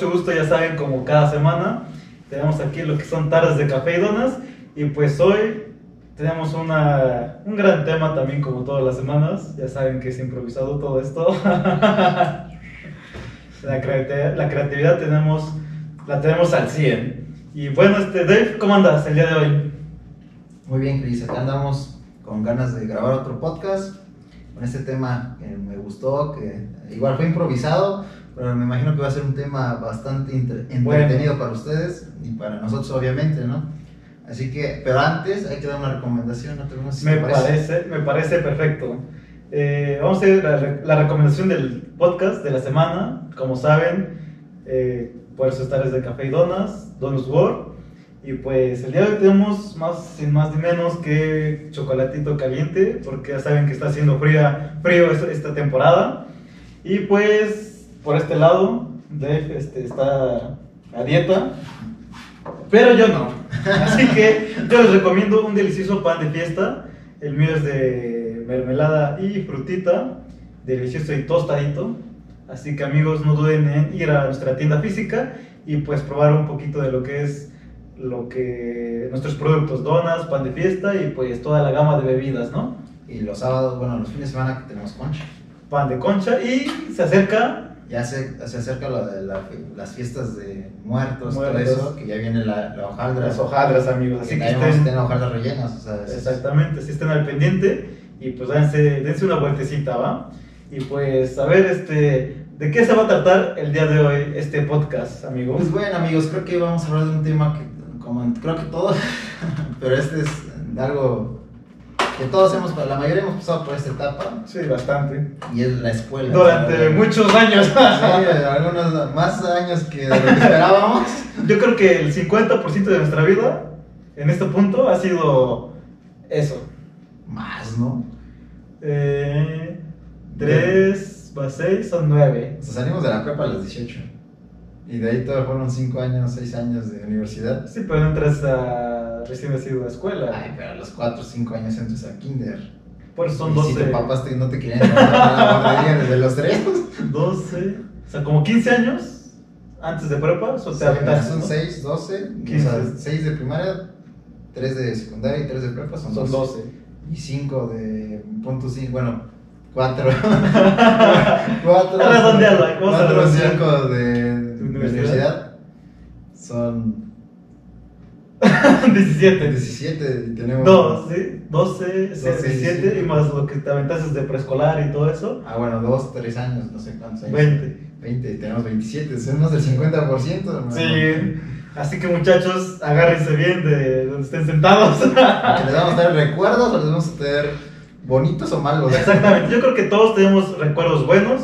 mucho gusto, ya saben, como cada semana. Tenemos aquí lo que son tardes de café y donas. Y pues hoy tenemos una, un gran tema también, como todas las semanas. Ya saben que es improvisado todo esto. la, creatividad, la creatividad tenemos, la tenemos al 100. Y bueno, este, Dave, ¿cómo andas el día de hoy? Muy bien, Cris, acá andamos con ganas de grabar otro podcast con este tema que me gustó, que igual fue improvisado, pero me imagino que va a ser un tema bastante entretenido para ustedes y para nosotros obviamente, ¿no? Así que, pero antes hay que dar una recomendación, ¿no? me, parece. me parece perfecto. Eh, vamos a hacer la, recomendación del podcast de la semana. Como saben, eh, por eso estar de Café y Donas, Donuts World. Y pues el día de hoy tenemos más, sin más ni menos que chocolatito caliente, porque ya saben que está haciendo fría, frío esta, temporada. Y pues por este lado, Dave este, está a dieta, pero yo no. Así que yo les recomiendo un delicioso pan de fiesta. El mío es de mermelada y frutita, delicioso y tostadito. Así que amigos, no duden en ir a nuestra tienda física y pues probar un poquito de lo que es lo que nuestros productos, donas, pan de fiesta y pues toda la gama de bebidas, ¿no? Y los sábados, bueno, los fines de semana que tenemos concha. Pan de concha y se acerca... Ya se, se acerca lo de las fiestas de muertos, todo eso, que ya viene la, la hojaldra. Las hojaldras, amigos. Así que, que estén... hojaldras rellenas. O sea, Exactamente, si estén al pendiente y pues dense, dense una vueltecita, ¿va? Y pues, a ver, este, ¿de qué se va a tratar el día de hoy este podcast, amigos? Pues bueno, amigos, creo que vamos a hablar de un tema que creo que todos, pero este es algo que todos hemos, la mayoría hemos pasado por esta etapa. Sí, bastante. Y es la escuela. Durante muchos años. Sí, algunos más años que lo que esperábamos. Yo creo que el 50% de nuestra vida en este punto ha sido eso. Más, ¿no? Eh, 3 más 6 son 9. O sea, salimos de la prepa a los 18. Y de ahí todos fueron 5 años, 6 años de universidad. Sí, pero entras a recién nacido a escuela. Ay, pero a los 4 o 5 años entras a kinder. Por eso son 12. Si papás no te querían a la guardería desde los 3. 12. O sea, como 15 años antes de prepa. O sea, son 6, 12. 15. O sea, 6 de primaria, 3 de secundaria y 3 de prepa son, son 12. Y 5 de punto 5, bueno, 4. 4. Redondealo, 4 o 5 de universidad son 17. 17 y tenemos. 12, 12, 17 y más lo que te aventases de preescolar y todo eso. Ah, bueno, 2, 3 años, no sé cuántos años. 20. 20 y tenemos 27, más del 50%. Sí. Así que muchachos, agárrense bien de donde estén sentados. ¿Les vamos a tener recuerdos o les vamos a tener bonitos o malos? Exactamente, yo creo que todos tenemos recuerdos buenos,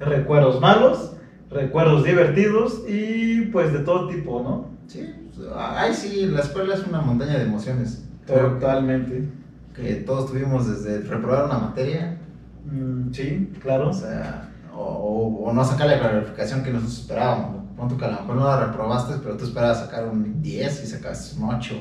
recuerdos malos recuerdos divertidos y pues de todo tipo, ¿no? Sí, ay sí, la escuela es una montaña de emociones. Totalmente. Que, todos tuvimos desde reprobar una materia. Mm, sí, claro. O sea, o, no sacar la calificación que nosotros esperábamos. Punto que a lo mejor no la reprobaste, pero tú esperabas sacar un 10 y sacaste un 8.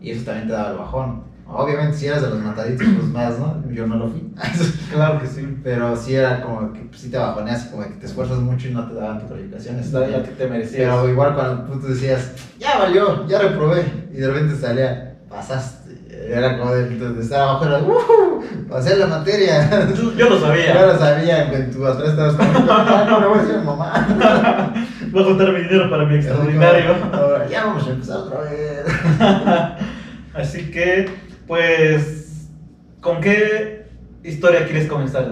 Y eso también te daba el bajón. Obviamente si eras de los mataditos, pues más, ¿no? Yo no lo fui. claro que sí. Pero sí era como que pues, sí te bajoneas, como que te esfuerzas mucho y no te daban tu calificación. La que te merecías. Pero igual cuando tú decías, ya valió, ya reprobé, y de repente salía, pasaste. Era como de, de, estar abajo, era, ¡uh! Pasé la materia. Yo lo sabía. Yo lo sabía, que tú atrás estabas como, no, no, le voy a decir a mamá. Voy a juntar mi dinero para mi extraordinario. ya vamos a empezar otra vez. Así que pues, ¿con qué historia quieres comenzar,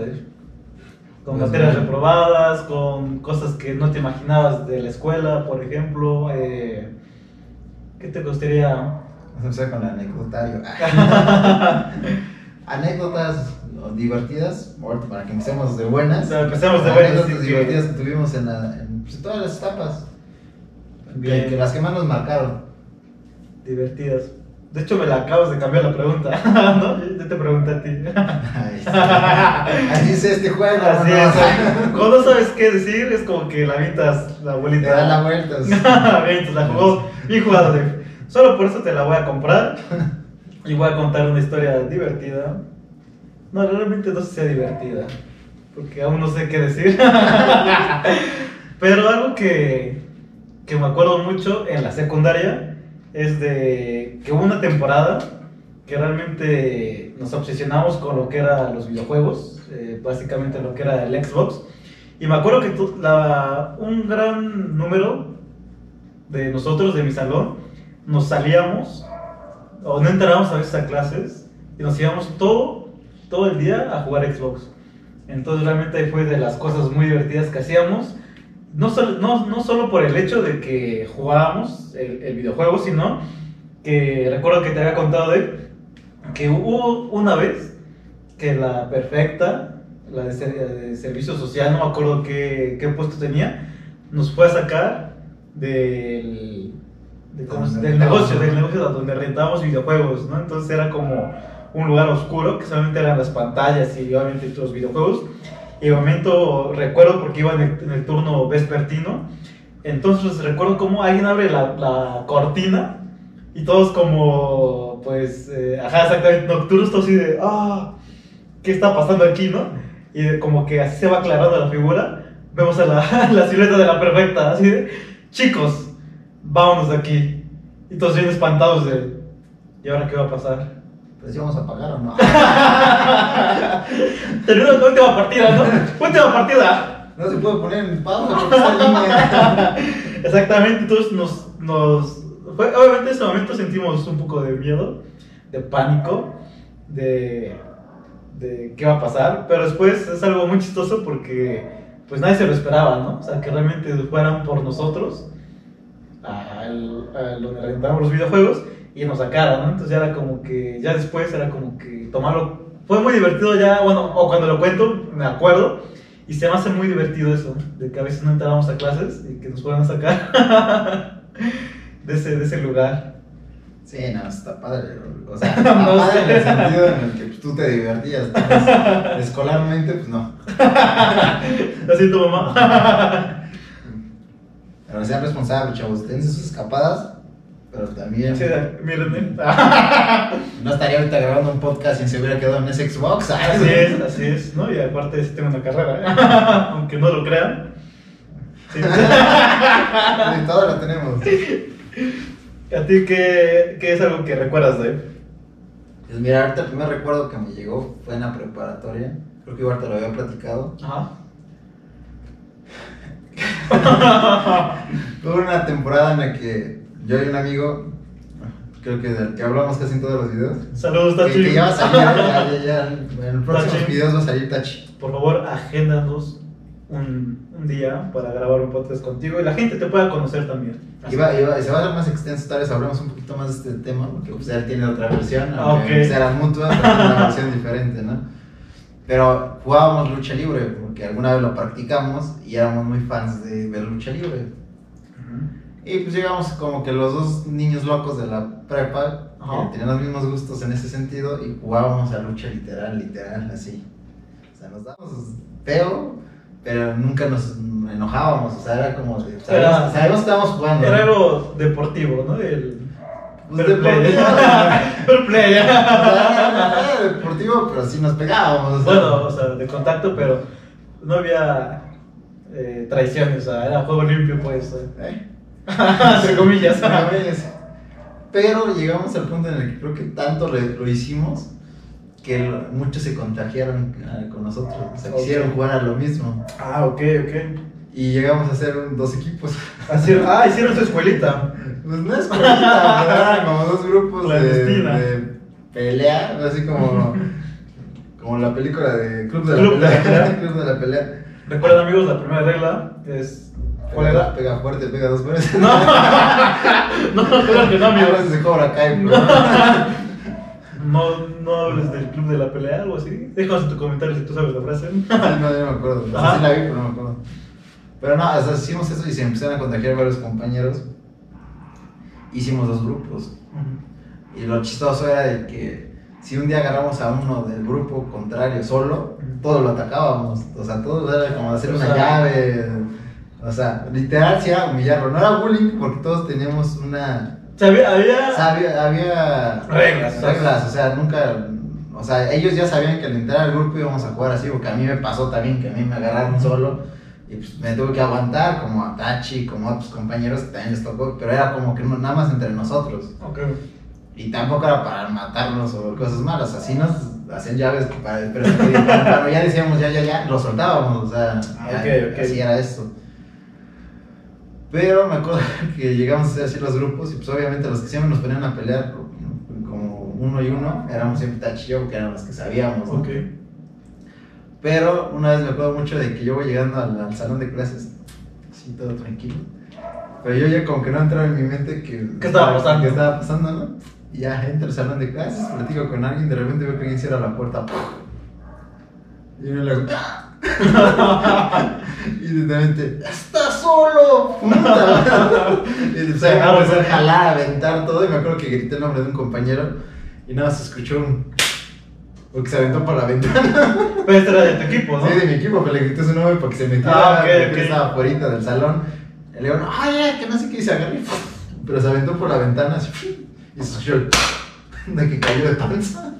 ¿Con pues materias reprobadas? ¿Con cosas que no te imaginabas de la escuela, por ejemplo? Eh, ¿Qué te gustaría? Vamos a empezar con el anecdotario. Anécdotas divertidas, para que empecemos de buenas. empecemos de buenas. Anécdotas divertidas que tuvimos en, pues, en, todas las etapas. Bien. Que, las que más nos marcaron. Divertidas. De hecho, me la acabas de cambiar la pregunta, ¿no? Yo te pregunté a ti. Así es este juego. Así es. Cuando no sabes qué decir, es como que la avientas la abuelita. Te da la vuelta. avientas, la jugó bien jugada. Solo por eso te la voy a comprar. Y voy a contar una historia divertida. No, realmente no sé si sea divertida. porque aún no sé qué decir. Pero algo que, que me acuerdo mucho en la secundaria es de que hubo una temporada que realmente nos obsesionamos con lo que eran los videojuegos, eh, básicamente lo que era el Xbox. Y me acuerdo que la- un gran número de nosotros, de mi salón, nos salíamos o no entrábamos a veces a clases y nos íbamos todo, todo el día a jugar Xbox. Entonces realmente fue de las cosas muy divertidas que hacíamos. No, sol- no, no solo por el hecho de que jugábamos el, el videojuego, sino que recuerdo que te había contado de que hubo una vez que la perfecta, la de, ser- de servicio social, no me acuerdo qué, qué puesto tenía, nos fue a sacar del, de del negocio, del negocio donde rentábamos videojuegos, ¿no? Entonces era como un lugar oscuro que solamente eran las pantallas y obviamente los videojuegos. Y momento recuerdo porque iba en el, turno vespertino. Entonces recuerdo cómo alguien abre la, la cortina y todos como, pues, eh, ajá, exactamente, nocturnos, todos así de, ah, ¿qué está pasando aquí, no? Y como que así se va aclarando la figura, vemos a la, la silueta de la perfecta, así de, chicos, vámonos de aquí. Y todos bien espantados de, ¿y ahora qué va a pasar? Pues íbamos a pagar o no. La última partida, ¿no? Última partida. No se puede poner en pausa porque está en línea. Exactamente, entonces nos, nos fue- obviamente en ese momento sentimos un poco de miedo, de pánico, de, de qué va a pasar, pero después es algo muy chistoso porque pues nadie se lo esperaba, ¿no? O sea, que realmente fueran por nosotros al, a donde rentamos los videojuegos y nos sacaran, ¿no? Entonces ya era como que, ya después era como que tomarlo, fue muy divertido ya, bueno, o cuando lo cuento me acuerdo y se me hace muy divertido eso, de que a veces no entrábamos a clases y que nos fueran a sacar de ese, de ese lugar. Sí, no, está padre. O sea, está No padre en el sentido en el que pues, tú te divertías. entonces, escolarmente, pues no. Así tu mamá. Pero sean responsables, chavos. Dense sus escapadas. Pero también. Sí, mírenme. No estaría ahorita grabando un podcast y se hubiera quedado en ese Xbox. Así es, así es, ¿no? Y aparte sí tengo una carrera, ¿eh? aunque no lo crean. Sí. Sí, todo lo tenemos. ¿A ti qué, qué es algo que recuerdas de él? Pues mira, ahorita el primer recuerdo que me llegó fue en la preparatoria. Creo que igual te lo había platicado. Ajá. Hubo una temporada en la que yo y un amigo, creo que del que hablamos casi en todos los videos, Saludos, que, Tachi. que ya va a salir, ya, ya, ya, en los próximos Tachi. videos va a salir Tachi. Por favor, agéndanos un, un día para grabar un podcast contigo y la gente te pueda conocer también. Así. Iba, iba, y se va a hacer más extenso, tal vez hablemos un poquito más de este tema, porque pues él tiene otra versión, Ah, aunque ok. pues, eran mutuas, pero una versión diferente, ¿no? Pero jugábamos lucha libre, porque alguna vez lo practicamos y éramos muy fans de ver lucha libre. Y pues llegamos como que los dos niños locos de la prepa, Ajá. que tenían los mismos gustos en ese sentido, y jugábamos a lucha literal, literal, así. O sea, nos dábamos feo, pero nunca nos enojábamos, o sea, era como de, sabíamos, que estábamos jugando. Era algo deportivo, ¿no? El Pues deportivo. Fair play. O sea, era deportivo, pero sí nos pegábamos. o sea. Bueno, o sea, de contacto, pero no había eh, traiciones, o sea, era juego limpio, pues. eh. ¿Eh? Entre comillas. Pero llegamos al punto en el que creo que tanto lo, lo hicimos que lo- muchos se contagiaron ah, con nosotros. O sea, quisieron jugar a lo mismo. Ah, ok, ok. Y llegamos a hacer un- dos equipos. Así, ah, hicieron su escuelita. Pues no es escuelita, pero eran como dos grupos de, pelea, así como, como la película de Club de la Club de la Pelea. Pelea. Club de la Pelea. Recuerden, amigos, la primera regla es. ¿Cuál era? Pega fuerte, pega dos veces. No, no, claro que no, A amigos. veces se cobra Kai. No, no hables del club de la pelea, algo así. Déjanos en tu comentario si tú sabes la frase. Sí, no, yo no me acuerdo. O sea, Ajá. sí la vi, pero no me acuerdo. Pero no, o sea, hicimos eso y se empezaron a contagiar varios compañeros. Hicimos dos grupos. Y lo chistoso era de que si un día agarramos a uno del grupo contrario solo, todos lo atacábamos. O sea, todos era como hacer O una sea- llave. O sea, literal sí era humillarlo. No era bullying porque todos teníamos una. Sea, había, había- Reglas, o sea. reglas, o sea, nunca. O sea, ellos ya sabían que al entrar al grupo íbamos a jugar así, porque a mí me pasó también que a mí me agarraron solo. Y pues me tuve que aguantar, como a Tachi, como a otros compañeros que también les tocó, pero era como que nada más entre nosotros. Ok. Y tampoco era para matarnos o cosas malas, así nos hacían llaves para, pero cuando ya decíamos ya, ya, ya, lo soltábamos, o sea, Ah, ya, ok, ok. así era esto. Pero me acuerdo que llegamos a hacer los grupos y pues obviamente los que siempre nos ponían a pelear como uno y uno, éramos siempre Tachi y yo, que eran los que sabíamos, ¿no? Ok. Pero una vez me acuerdo mucho de que yo voy llegando al, al salón de clases, así todo tranquilo. Pero yo ya como que no entraba en mi mente que... ¿Qué estaba pasando? ¿Qué estaba pasando, no? Y ya entro al salón de clases, platico con alguien, de repente veo que alguien cierra la puerta. Y yo le hago... y de repente, ¡está solo! Puta. y se agarra, empezó a jalar, a aventar todo. Y me acuerdo que grité el nombre de un compañero y nada, se escuchó un... Porque se aventó por la ventana. Pero este era de tu equipo, ¿no? Sí, de mi equipo, pero le grité su nombre porque se metiera, Ah, estaba afuera del salón. Y le digo, ay, que no sé qué, y se agarró Pero se aventó por la ventana así, y se escuchó el de que cayó de panza.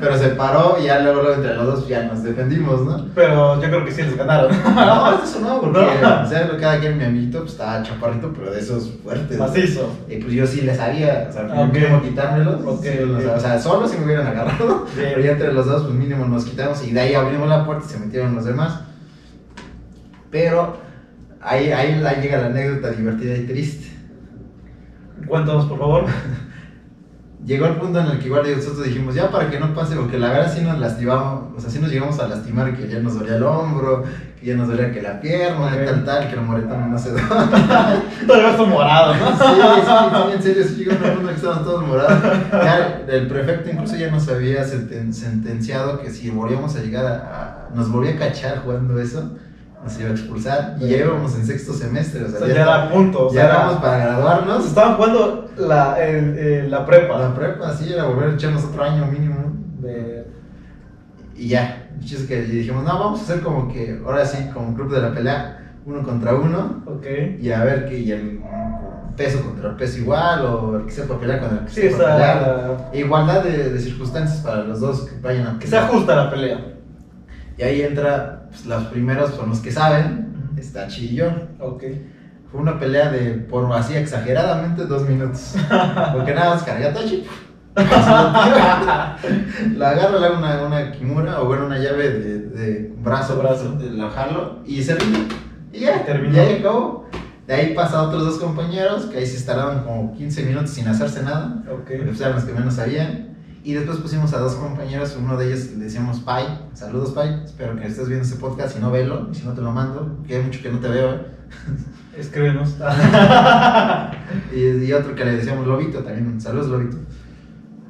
Pero se paró y ya luego, luego entre los dos ya nos defendimos, ¿no? Pero yo creo que sí les ganaron. No, eso no, porque No. o sea, cada quien mi amiguito pues, estaba chaparrito, pero de esos fuertes. Macizo. Y pues yo sí le sabía, o sea, Ah, ok. mínimo quitármelos. Ok, sí, o sea, ok. o sea, solo si me hubieran agarrado. Pero ya entre los dos, pues mínimo nos quitamos y de ahí abrimos la puerta y se metieron los demás. Pero ahí, ahí, ahí llega la anécdota divertida y triste. Cuéntanos, por favor. Llegó el punto en el que igual nosotros dijimos, ya para que no pase, porque la verdad sí nos lastimamos, o sea, sí nos llegamos a lastimar, que ya nos dolía el hombro, que ya nos dolía que la pierna, tal, tal, que los moretones no se dan. Todavía está morado, ¿no? Sí, sí, sí, en serio, sí llegó un punto en que estaban todos morados. Ya el prefecto incluso ya nos había senten- sentenciado que si volvíamos a llegar a, a- nos volvía a cachar jugando eso, nos iba a expulsar. Y ya íbamos en sexto semestre, o O sea, sea, ya, era punto. O ya sea, éramos para graduarnos. Estaban jugando la, el- el- la prepa. La prepa, sí, era volver a echarnos otro año mínimo. De- Y ya, el es que dijimos, no, vamos a hacer como que, ahora sí, como club de la pelea, uno contra uno, Ok. y a ver que y el peso contra peso igual, o el que sepa pelear con el que Sí, sepa pelear. Igualdad de, de circunstancias para los dos que vayan a Que sea justa la pelea. Y ahí entra, pues, los primeros son los que saben, está Chi y yo. Ok. Fue una pelea de, por así exageradamente, dos minutos. Porque nada más carga a Tachi. la agarra, le hago una, una kimura, o bueno, una llave de, de brazo, Brazo. la jalo y se rinde. Y ya, Terminó. y ahí acabó. De ahí pasa a otros dos compañeros que ahí se instalaron como 15 minutos sin hacerse nada. Ok. Pues, eran los que menos sabían. Y después pusimos a dos compañeros, uno de ellos le decíamos Pai. Saludos Pai, espero que estés viendo este podcast, si no velo, y si no te lo mando, que hay mucho que no te veo. ¿eh? Escríbenos. Y, y otro que le decíamos Lobito también, saludos Lobito.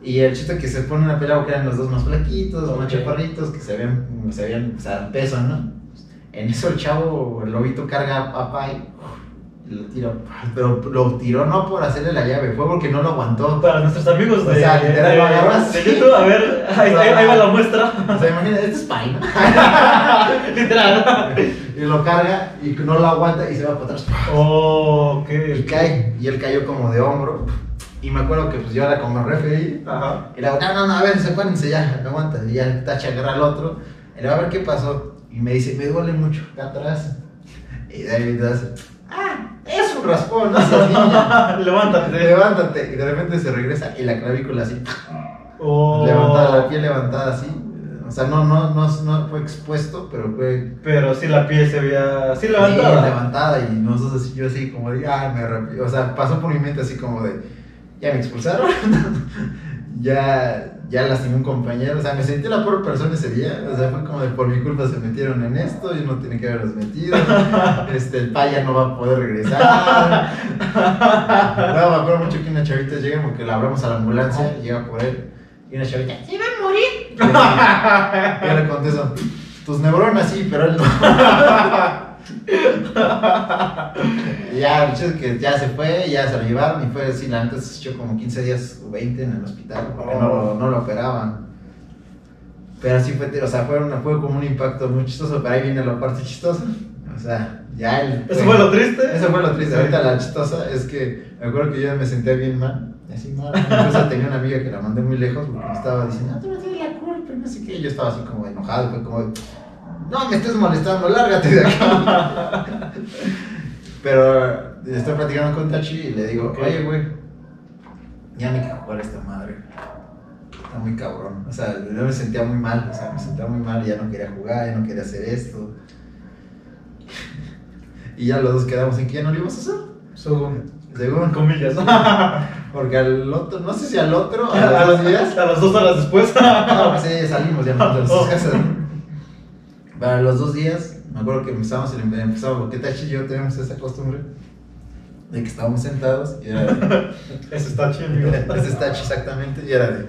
Y el chiste que se pone una pelea que eran los dos más flaquitos, más chaparritos, que se ven, se veían, o sea, peso, ¿no? En eso el chavo, el Lobito carga a Pai lo tira, pero lo tiró no por hacerle la llave, fue porque no lo aguantó. Para nuestros amigos de, O sea, literal, de- lo agarró de. YouTube, a ver, ahí, ahí- ahí va la muestra. O sea, imagínate, este es Pai, ¿no? Literal. Y lo carga y no lo aguanta y se va para atrás. Oh, ok. Y cae, y él cayó como de hombro. Y me acuerdo que pues yo era como referee. Ajá. Y le digo, no, no, no, a ver, sepárense ya, aguanta. Y ya Tacha agarra al otro. Y le digo, a ver qué pasó. Y me dice, me duele mucho acá atrás. Y David hace, ah, un raspón, no. Levántate. Levántate. Y de repente se regresa y la clavícula así, Oh. levantada, la piel levantada así. O sea, no, no, no, no fue expuesto, pero fue Pero sí la piel se veía Sí, levantada. levantada y nosotros así, yo así como de, ay, me arrepentí. O sea, pasó por mi mente así como de, ya me expulsaron, ya, ya lastimé un compañero. O sea, me sentí la peor persona ese día. O sea, fue como de, por mi culpa se metieron en esto, yo no tenía que haberlos metido. Este, el paya no va a poder regresar. No, me acuerdo mucho que una chavita llega porque la hablamos a la ambulancia, llega por él. Y una chavita, ¿se va a morir? Y yo le contesto, tus neuronas sí, pero él no. Y ya, el chiste es que ya se fue, ya se lo llevaron y fue así, la neta se echó como 15 días o 20 en el hospital porque no, lo- no lo operaban. Pero así fue, o sea, fue, una- fue como un impacto muy chistoso, pero ahí viene la parte chistosa. O sea, ya el... ¿Eso fue lo triste? Eso fue lo triste. Sí. Ahorita la chistosa es que me acuerdo que yo me sentía bien mal. Así mal. Incluso tenía una amiga que la mandé muy lejos porque me estaba diciendo, "Ah, tú no tienes la no sé qué. Yo estaba así como enojado, fue como, no me estés molestando, lárgate de acá. Pero estoy platicando con Tachi y le digo, oye, güey, ya me quiero jugar esta madre. Está muy cabrón. O sea, yo me sentía muy mal, o sea, me sentía muy mal, ya no quería jugar, ya no quería hacer esto. Y ya los dos quedamos en que ya no lo íbamos a hacer. Según, Según, comillas. porque al otro, no sé si al otro, a, a los días. a las dos horas después. No, pues sí, salimos ya nos de nuestras casas. Para los dos días, me acuerdo que empezamos, empezamos, porque Tachi y yo tenemos esa costumbre de que estábamos sentados y era de. Eso está chido, amigo. Ese es Tachi exactamente y era de.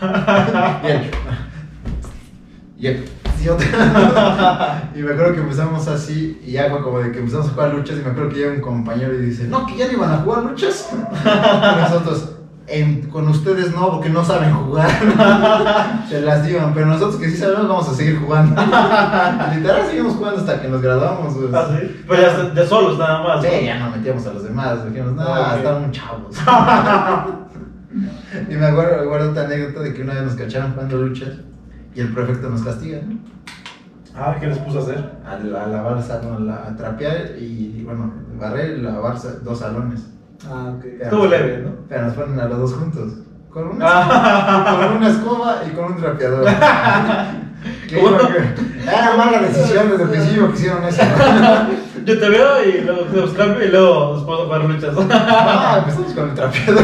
Y él. Y él. Y otra. Y me acuerdo que empezamos así y ya como de que empezamos a jugar luchas y me acuerdo que llega un compañero y dice, no, que ya no iban a jugar luchas. Y nosotros, "En- con ustedes no, porque no saben jugar. Se las pero nosotros que sí sabemos vamos a seguir jugando. Literal seguimos jugando hasta que nos graduamos. güey. Ah, sí. Pero ya de solos nada más. ¿no? Sí, ya no metíamos a los demás, dijimos, no, Ah, ok. están muy chavos. y me acuerdo, me acuerdo otra anécdota de que una vez nos cacharon jugando luchas y el prefecto nos castiga. Ah, ¿qué les puso a hacer? A, la- a lavar, salón, a, a trapear y, bueno, barrer y lavar dos salones. Ah, ok. Estuvo leve, ¿no? Pero nos ponen a los dos juntos. Con una, Ah. con una escoba y con un trapeador. Que- Era mala decisión desde el principio que hicieron eso. Yo te veo y luego los cambio y luego nos podemos jugar luchas. Ah, empezamos con el trapeador.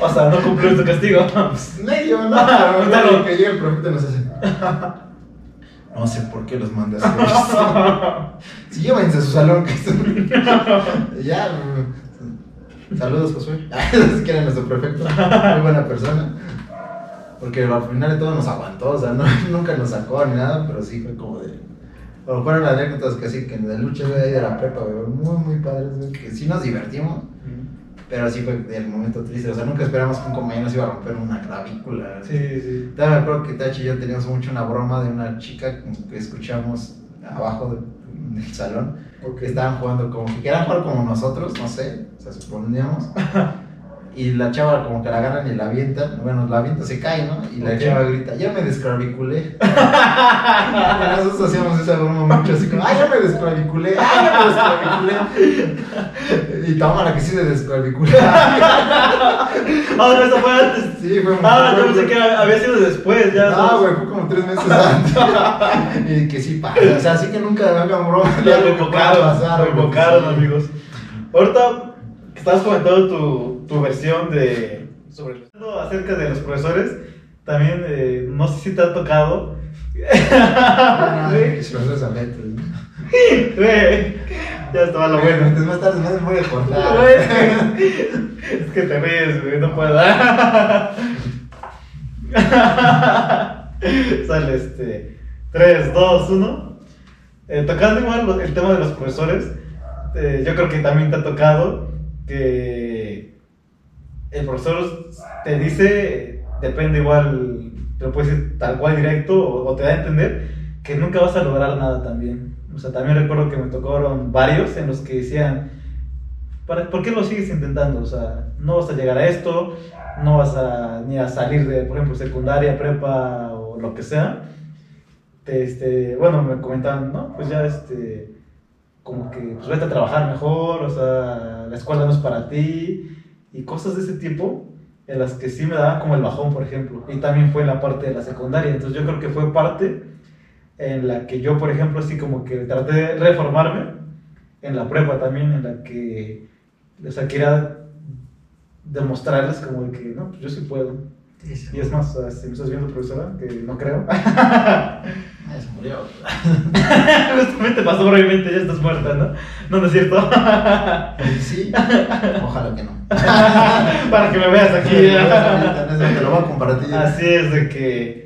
o sea, no cumplió tu castigo. Medio, ¿no? Luego que llega el profeta nos hace. No sé por qué los mandé a hacer esto. Si llévense a su salón, que Ya. Saludos, Josué. Si quieren nuestro prefecto. Muy buena persona. Porque al final de todo nos aguantó, o sea, no- nunca nos sacó ni nada, pero sí fue como de. Bueno, fueron anécdotas que así que en la lucha de la prepa, güey, muy, muy padres, güey, que sí nos divertimos. Pero sí fue el momento triste, o sea, nunca esperamos que un compañero nos iba a romper una clavícula. Sí, sí. Todavía me acuerdo que Tachi y yo teníamos mucho una broma de una chica que escuchamos abajo de- del salón, que estaban jugando como que querían jugar como nosotros, no sé, o sea, suponíamos. Y la chava como que la agarran y la avientan, bueno, la avienta se cae, ¿no? Y la chava grita, ya me desclaviculé. Y nosotros hacíamos esa broma mucho así como, ay, ya me desclaviculé, ay, ya me desclaviculé. Y toma la que sí se desclaviculó. Ah, eso fue antes. Sí, fue muy Ah, yo pensé que había sido después, ya. No, güey, fue como tres meses antes. y que sí pasa. O sea, así que nunca me hagan broma. Ya de lo pasar, lo invocaron, sí. amigos. Ahorita estabas comentando tu, tu versión de sobre el- acerca de los profesores, también eh, no sé si te ha tocado. Los güey, ya estaba lo bueno. Entonces más tarde me voy a cortar. Es que- es que te ríes, güey, no puedo. Sale este. 3, 2, 1. Eh, tocando igual el tema de los profesores, eh, yo creo que también te ha tocado que el profesor te dice, depende igual, te lo puede decir tal cual directo o, te da a entender que nunca vas a lograr nada también. O sea, también recuerdo que me tocaron varios en los que decían, ¿para, ¿por qué lo sigues intentando? O sea, no vas a llegar a esto, no vas a ni a salir de, por ejemplo, secundaria, prepa o lo que sea. Te, este, bueno, me comentaban, ¿no? Pues ya, este, como que, pues vete a trabajar mejor, o sea, la escuela no es para ti, y cosas de ese tipo, en las que sí me daban como el bajón, por ejemplo. Y también fue en la parte de la secundaria, entonces yo creo que fue parte en la que yo, por ejemplo, así como que traté de reformarme, en la prepa también, en la que, o sea, quería demostrarles como que, no, pues yo sí puedo. Sí. Y es más, si me estás viendo, profesora, que no creo. Ah, se murió. Justamente pasó por mi mente, ya estás muerta, ¿no? No, no es cierto. Sí. Ojalá que no. Para que me veas aquí. Te lo voy a compartir. Así es, de que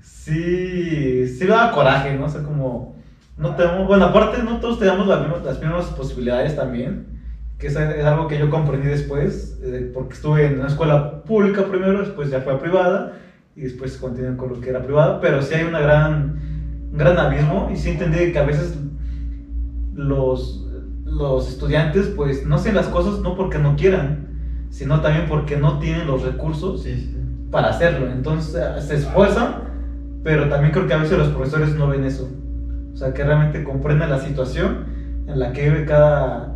sí, sí me daba coraje, ¿no? O sea, como, no tenemos, bueno, aparte no todos tenemos las mismas, las mismas posibilidades también, que es, es algo que yo comprendí después, eh, porque estuve en una escuela pública primero, después ya fue a privada, y después continué con lo que era privada, pero sí hay una gran, un gran abismo, y sí entendí que a veces los, los estudiantes, pues, no hacen las cosas no porque no quieran, sino también porque no tienen los recursos Sí, sí. para hacerlo. Entonces eh, se esfuerzan, pero también creo que a veces los profesores no ven eso. O sea, que realmente comprenden la situación en la que vive cada,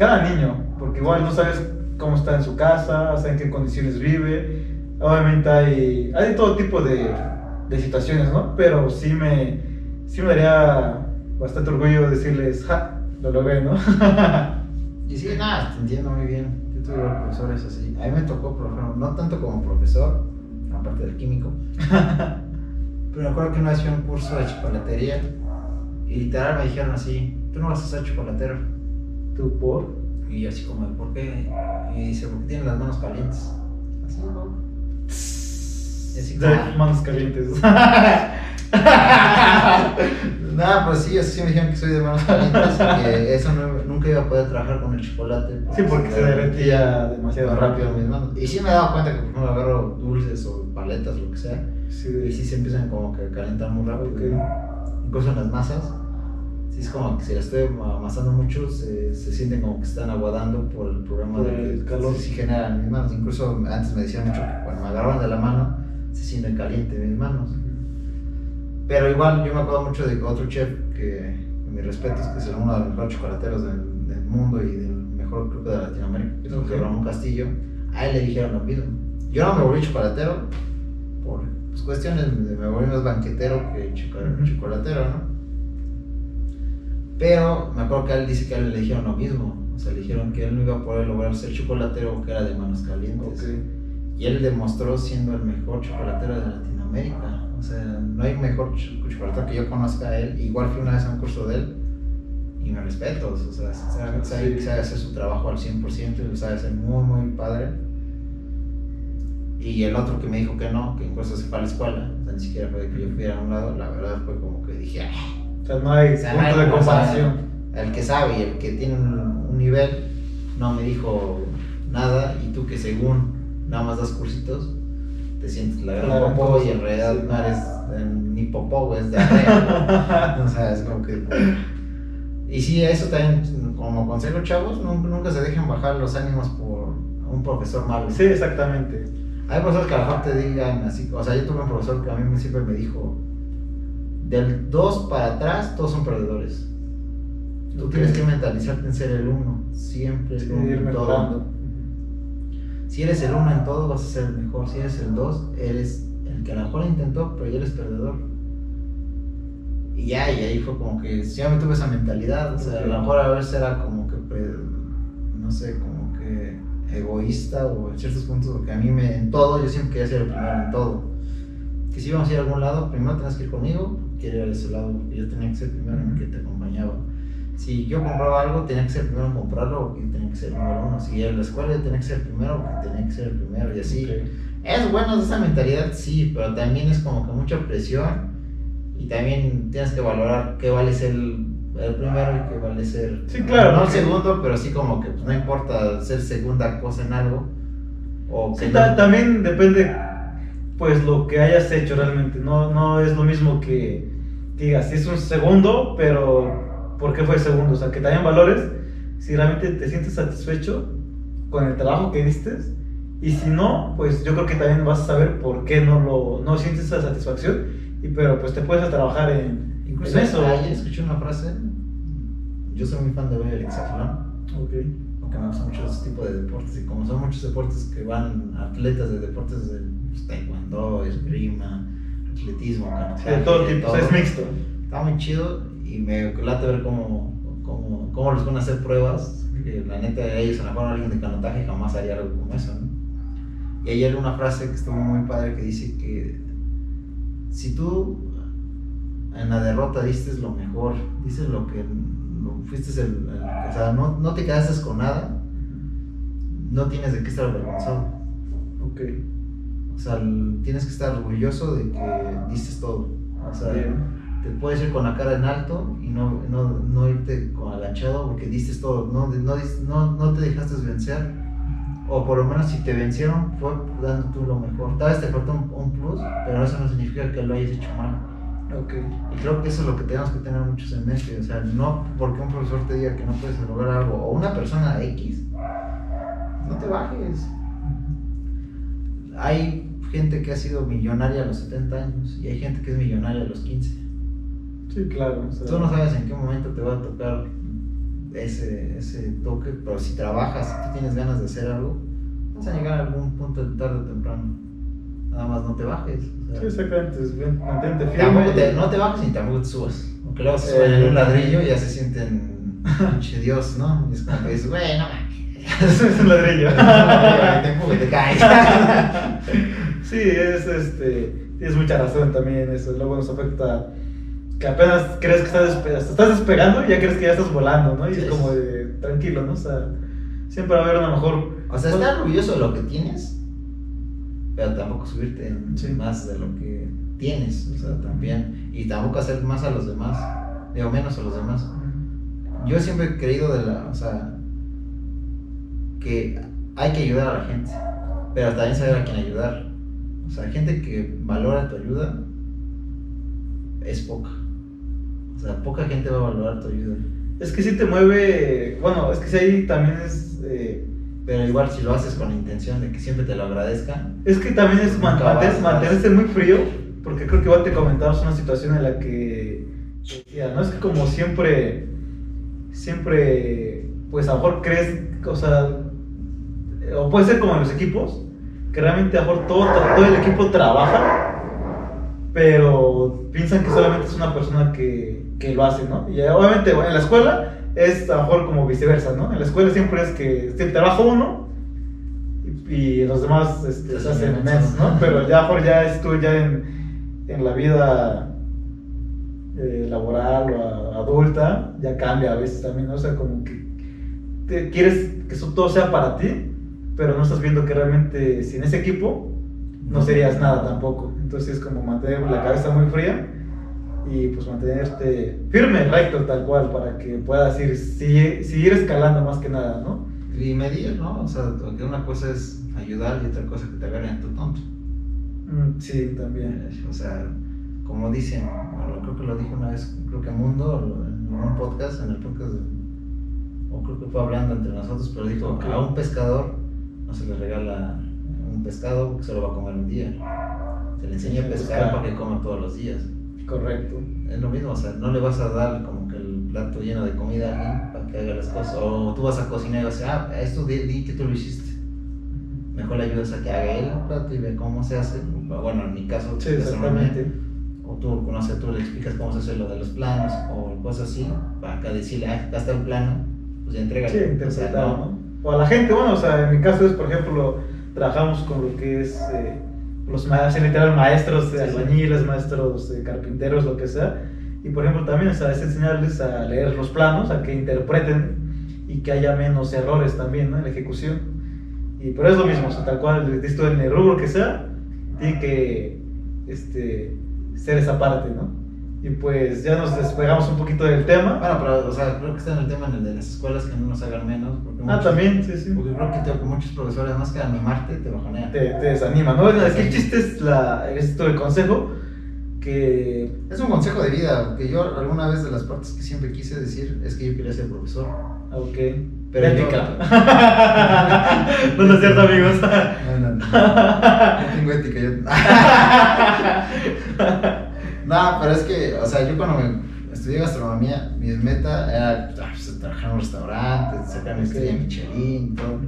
cada niño, porque igual no sabes cómo está en su casa, o sea, en qué condiciones vive. Obviamente hay, hay todo tipo de, de situaciones, ¿no? Pero sí me, sí me daría bastante orgullo decirles, ja, lo logré, ¿no? Y sí, nada, te entiendo muy bien. Yo tuve profesores así. A mí me tocó, por ejemplo, no tanto como profesor, aparte del químico, pero me acuerdo que una vez fui a un curso de chocolatería y literal me dijeron así, tú no vas a ser chocolatero. ¿Tú por? Y yo así como, ¿por qué? Y dice, porque tienen las manos calientes. Así, ¿no? Y así De como, manos calientes. Nada, pues sí, así sí me dijeron que soy de manos calientes y que eso no- nunca iba a poder trabajar con el chocolate. Sí, porque se derretía demasiado rápido rápido. mis manos. Y sí me he dado cuenta que por ejemplo agarro dulces o paletas, lo que sea, Sí, y sí se empiezan como que a calentar muy rápido. Ok. Incluso en las masas, sí es como que si las estoy amasando mucho, se, se sienten como que están aguadando por el problema Por de el calor. Sí, generan mis manos. Incluso antes me decían mucho que cuando me agarraban de la mano, se sienten calientes mis manos. Pero igual yo me acuerdo mucho de otro chef que, mis respetos, que es uno de los mejores chocolateros del, del mundo y del mejor club de Latinoamérica, que es Ramón Castillo. A él le dijeron lo mismo. Yo no me volví chocolatero por pues, cuestiones, de- me volví más banquetero que chocolatero, ¿no? Pero me acuerdo que él dice que a él le dijeron lo mismo. O sea, le dijeron que él no iba a poder lograr ser chocolatero que era de manos calientes. Y él demostró siendo el mejor chocolatero de Latinoamérica. O sea, no hay mejor ch- chocolatero que yo conozca a él. Igual fui una vez a un curso de él y me respeto. O sea, sabe, sabe- Sí. sabe hacer su trabajo al 100% y lo sabe hacer muy, muy padre. Y el otro que me dijo que no, que incluso se fue a la escuela, o sea, ni siquiera fue de que yo fuera a un lado, la verdad fue como que dije, "Ah, sea, no hay O sea, punto no hay de comparación. el que sabe y el que tiene un, un nivel no me dijo nada y tú que según nada más das cursitos te sientes la gran popó cosa, y en realidad sí. no eres eh, ni popó, es de arrea. o sea, es como que... Y sí, eso también como consejo, chavos, nunca, nunca se dejen bajar los ánimos por un profesor malo. Sí, exactamente. Hay profesores que a lo mejor te digan así, o sea, yo tuve un profesor que a mí siempre me dijo, del 2 para atrás todos son perdedores. Tú tienes que mentalizarte en ser el 1, siempre el Sí, en todo. Si eres el 1 en todo vas a ser el mejor, si eres el 2 eres el que a lo mejor intentó, pero ya eres perdedor. Y ya, y ahí fue como que si ya me tuve esa mentalidad, o sea, a lo mejor a veces era como que, no sé, como que egoísta o en ciertos puntos, porque a mí me, en todo, yo siempre quería ser el primero en todo. Que si íbamos a ir a algún lado, primero tenías que ir conmigo, quiero ir a ese lado, porque yo tenía que ser el primero en el que te acompañaba. Si yo compraba algo, tenía que ser el primero en comprarlo, porque tenía que ser el número uno. Si en la escuela, tenía que ser el primero, porque tenía que ser el primero, y así. Ok. Es bueno esa mentalidad, sí, pero también es como que mucha presión y también tienes que valorar qué vale ser el, el primero y qué vale ser. Sí, claro, No el segundo, pero sí como que pues, no importa ser segunda cosa en algo. O Sí, ta- también depende, pues, lo que hayas hecho realmente. No, no es lo mismo que digas, es un segundo, pero ¿por qué fue segundo? O sea, que también valores si realmente te sientes satisfecho con el trabajo que diste. Y si no, pues yo creo que también vas a saber por qué no, lo, no sientes esa satisfacción. Y, pero pues te puedes a trabajar en, Incluso en eso. ayer escuché una frase. Yo soy muy fan de ver el hexatlón. Ok. porque me gustan mucho ese tipo de deportes y como son muchos deportes que van atletas de deportes de taekwondo, esgrima, atletismo, canotaje, de todo tipo, o sea, es mixto. Está muy chido y me late ver cómo, cómo, cómo les van a hacer pruebas. Que la neta, ellos a lo mejor alguien de canotaje jamás haría algo como eso. ¿no? Y ayer una frase que estuvo muy padre que dice que si tú en la derrota diste lo mejor, dices lo que lo- fuiste el, el- o sea, no, no te quedaste con nada, no tienes de qué estar avergonzado. Ok. O sea, tienes que estar orgulloso de que diste todo. O sea, Bien. te puedes ir con la cara en alto y no, no, no irte con agachado porque diste todo, no, no, no, no te dejaste vencer. O por lo menos si te vencieron fue dando tú lo mejor. Tal vez te faltó un, un plus, pero eso no significa que lo hayas hecho mal. Ok. Y creo que eso es lo que tenemos que tener muchos en mente. O sea, no porque un profesor te diga que no puedes lograr algo, o una persona X, no te bajes. Hay gente que ha sido millonaria a los 70 años y hay gente que es millonaria a los 15. Sí, claro. o sea, Tú no sabes en qué momento te va a tocar ese, ese toque, pero si trabajas, si tú tienes ganas de hacer algo, vas a llegar a algún punto tarde o temprano. Nada más no te bajes. o sea, Sí, exactamente. es bien, Mantente firme. te- no te bajes ni tampoco te subas. Porque luego se suben en un ladrillo y ya se sienten pinche Dios, ¿no? Y es como que dices, güey, no mames. es un ladrillo. Sí, es este. Tienes mucha razón también eso. Luego nos afecta que apenas crees que estás, despe- estás despegando y ya crees que ya estás volando, ¿no? Y Sí, es como de tranquilo, ¿no? O sea, siempre va a haber una mejor. O sea, estar orgulloso de lo que tienes, pero tampoco subirte en Sí. más de lo que tienes, o sea, también. Y tampoco hacer más a los demás, digo, menos a los demás. Yo siempre he creído de la, o sea, que hay que ayudar a la gente, pero también saber a quién ayudar. O sea, gente que valora tu ayuda es poca. O sea, poca gente va a valorar tu ayuda. Es que sí te mueve. Bueno, es que sí ahí también es. eh, Pero igual si lo haces con la intención de que siempre te lo agradezcan, Es que también es man- Nunca mantener- vas- mantenerse muy frío, porque creo que igual te comentamos una situación en la que decía, ¿no? Es que como siempre, siempre, pues a lo mejor crees, o sea, o puede ser como en los equipos, que realmente a lo mejor todo, todo el equipo trabaja, pero piensan que solamente es una persona que, que lo hace, ¿no? Y obviamente en la escuela es a lo mejor como viceversa, ¿no? En la escuela siempre es que siempre trabaja uno y, y los demás este, se hacen mensos, ¿no? Pero ya a lo mejor ya es tú ya en, en la vida eh, laboral o a- adulta, ya cambia a veces también, ¿no? O sea, como que te- quieres que eso todo sea para ti, pero no estás viendo que realmente sin ese equipo no serías nada tampoco. Entonces es como mantener la cabeza muy fría y pues mantenerte firme, recto, tal cual, para que puedas ir, seguir, seguir escalando más que nada, ¿no? y medir, ¿no? O sea, que una cosa es ayudar y otra cosa que te agarren tu tonto. Mm, Sí, también. O sea, como dicen, creo que lo dijo una vez, creo que Mundo, en un podcast, en el podcast, de- o creo que fue hablando entre nosotros, pero dijo, Ok. a un pescador no se le regala un pescado porque se lo va a comer un día. Se le enseña a pescar para que coma todos los días. Correcto. Es lo mismo, o sea, no le vas a dar como que el plato lleno de comida a alguien para que haga las cosas. O tú vas a cocinar y vas a decir, ah, esto di, di que tú lo hiciste. Mejor le ayudas a que haga él el plato y ve cómo se hace. Bueno, en mi caso, Sí, exactamente. o tú, no sé, tú le explicas cómo se hace lo de los planos o cosas así, para acá decirle, ah, acá está el plano, pues ya entrega. Sí, interpretar, ¿no? O a la gente, bueno, o sea, en mi caso es, por ejemplo, trabajamos con lo que es eh, los maestros, literal, maestros de albañiles, maestros de carpinteros, lo que sea. Y por ejemplo, también, o sea, es enseñarles a leer los planos, a que interpreten y que haya menos errores también, ¿no? En la ejecución. Y, pero es lo mismo, o sea, tal cual, esto en el rubro que sea, tiene que este, ser esa parte, ¿no? Y pues ya nos despegamos un poquito del tema. Bueno, pero, o sea, creo que está en el tema en el de las escuelas que no nos hagan menos. Porque Ah, muchos- también, sí, sí. Porque creo que, te- que muchos profesores, más que animarte, te bajonean. te, te desanima, ¿no? Es que el chiste es la, esto del consejo que... Es un consejo de vida, que yo alguna vez de las partes que siempre quise decir es que yo quería ser profesor. Ok. Pero ética. no, no es cierto, amigos. No, no, no. No tengo ética, yo. No, pero es que, o sea, yo cuando me estudié gastronomía, mi meta era ah, pues, trabajar en un restaurante, sacar mi estrella Michelin, todo.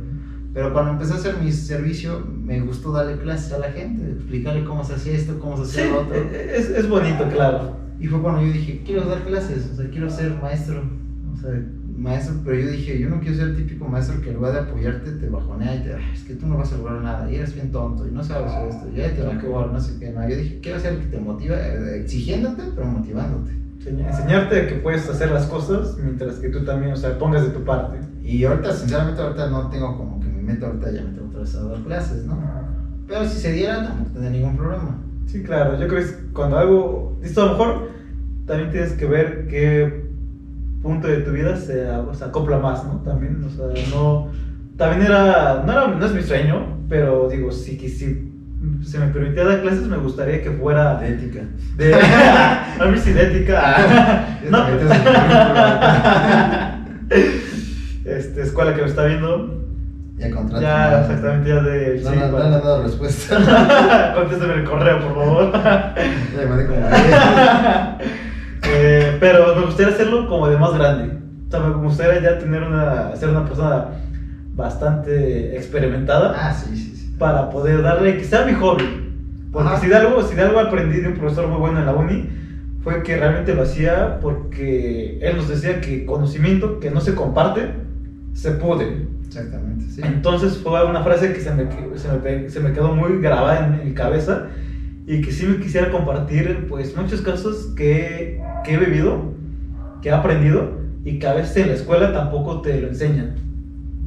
Pero cuando empecé a hacer mi servicio, me gustó darle clases a la gente, explicarle cómo se hacía esto, cómo se Sí, hacía lo otro. es, es bonito, claro. Y fue cuando yo dije, quiero dar clases, o sea, quiero ser maestro. O sea, maestro, pero yo dije, yo no quiero ser el típico maestro que en lugar de apoyarte te bajonea y te, "Ay, es que tú no vas a lograr nada, y eres bien tonto, y no sabes hacer esto, y ya te mejor, no sé qué, no. Yo dije, quiero ser el que te motiva, eh, exigiéndote, pero motivándote. Enseñ- Enseñarte que puedes hacer las cosas mientras que tú también, o sea, pongas de tu parte. Y ahorita, sinceramente, ahorita no tengo como que mi meta, ahorita ya me tengo otra vez a dar clases, ¿no? Pero si se diera, tampoco tendría ningún problema. Sí, claro. Yo creo que cuando algo... Esto a lo mejor también tienes que ver qué punto de tu vida se, acopla más, ¿no? También, o sea, no... También era... No, era, no es mi sueño, pero digo, si, que si se me permitía dar clases, me gustaría que fuera De ética. de... a mí sí, de ética. no, Te metes en el currículum. este, escuela que me está viendo. Ya contrato. Ya, exactamente, ya de. No, sí, no, no para- le han dado respuesta. Contéstame el correo, por favor. ya le mandé como Eh, pero me gustaría hacerlo como de más grande. O sea, me gustaría ya tener una, ser una persona bastante experimentada Ah, sí, sí, sí. para poder darle que sea mi hobby. Porque Ajá. si de, algo, si de algo aprendí de un profesor muy bueno en la uni, fue que realmente lo hacía porque él nos decía que conocimiento que no se comparte, se pude. Exactamente, sí. Entonces fue una frase que se me, se me, se me quedó muy grabada en, en mi cabeza y que sí me quisiera compartir pues muchos casos que, que he vivido, que he aprendido y que a veces en la escuela tampoco te lo enseñan.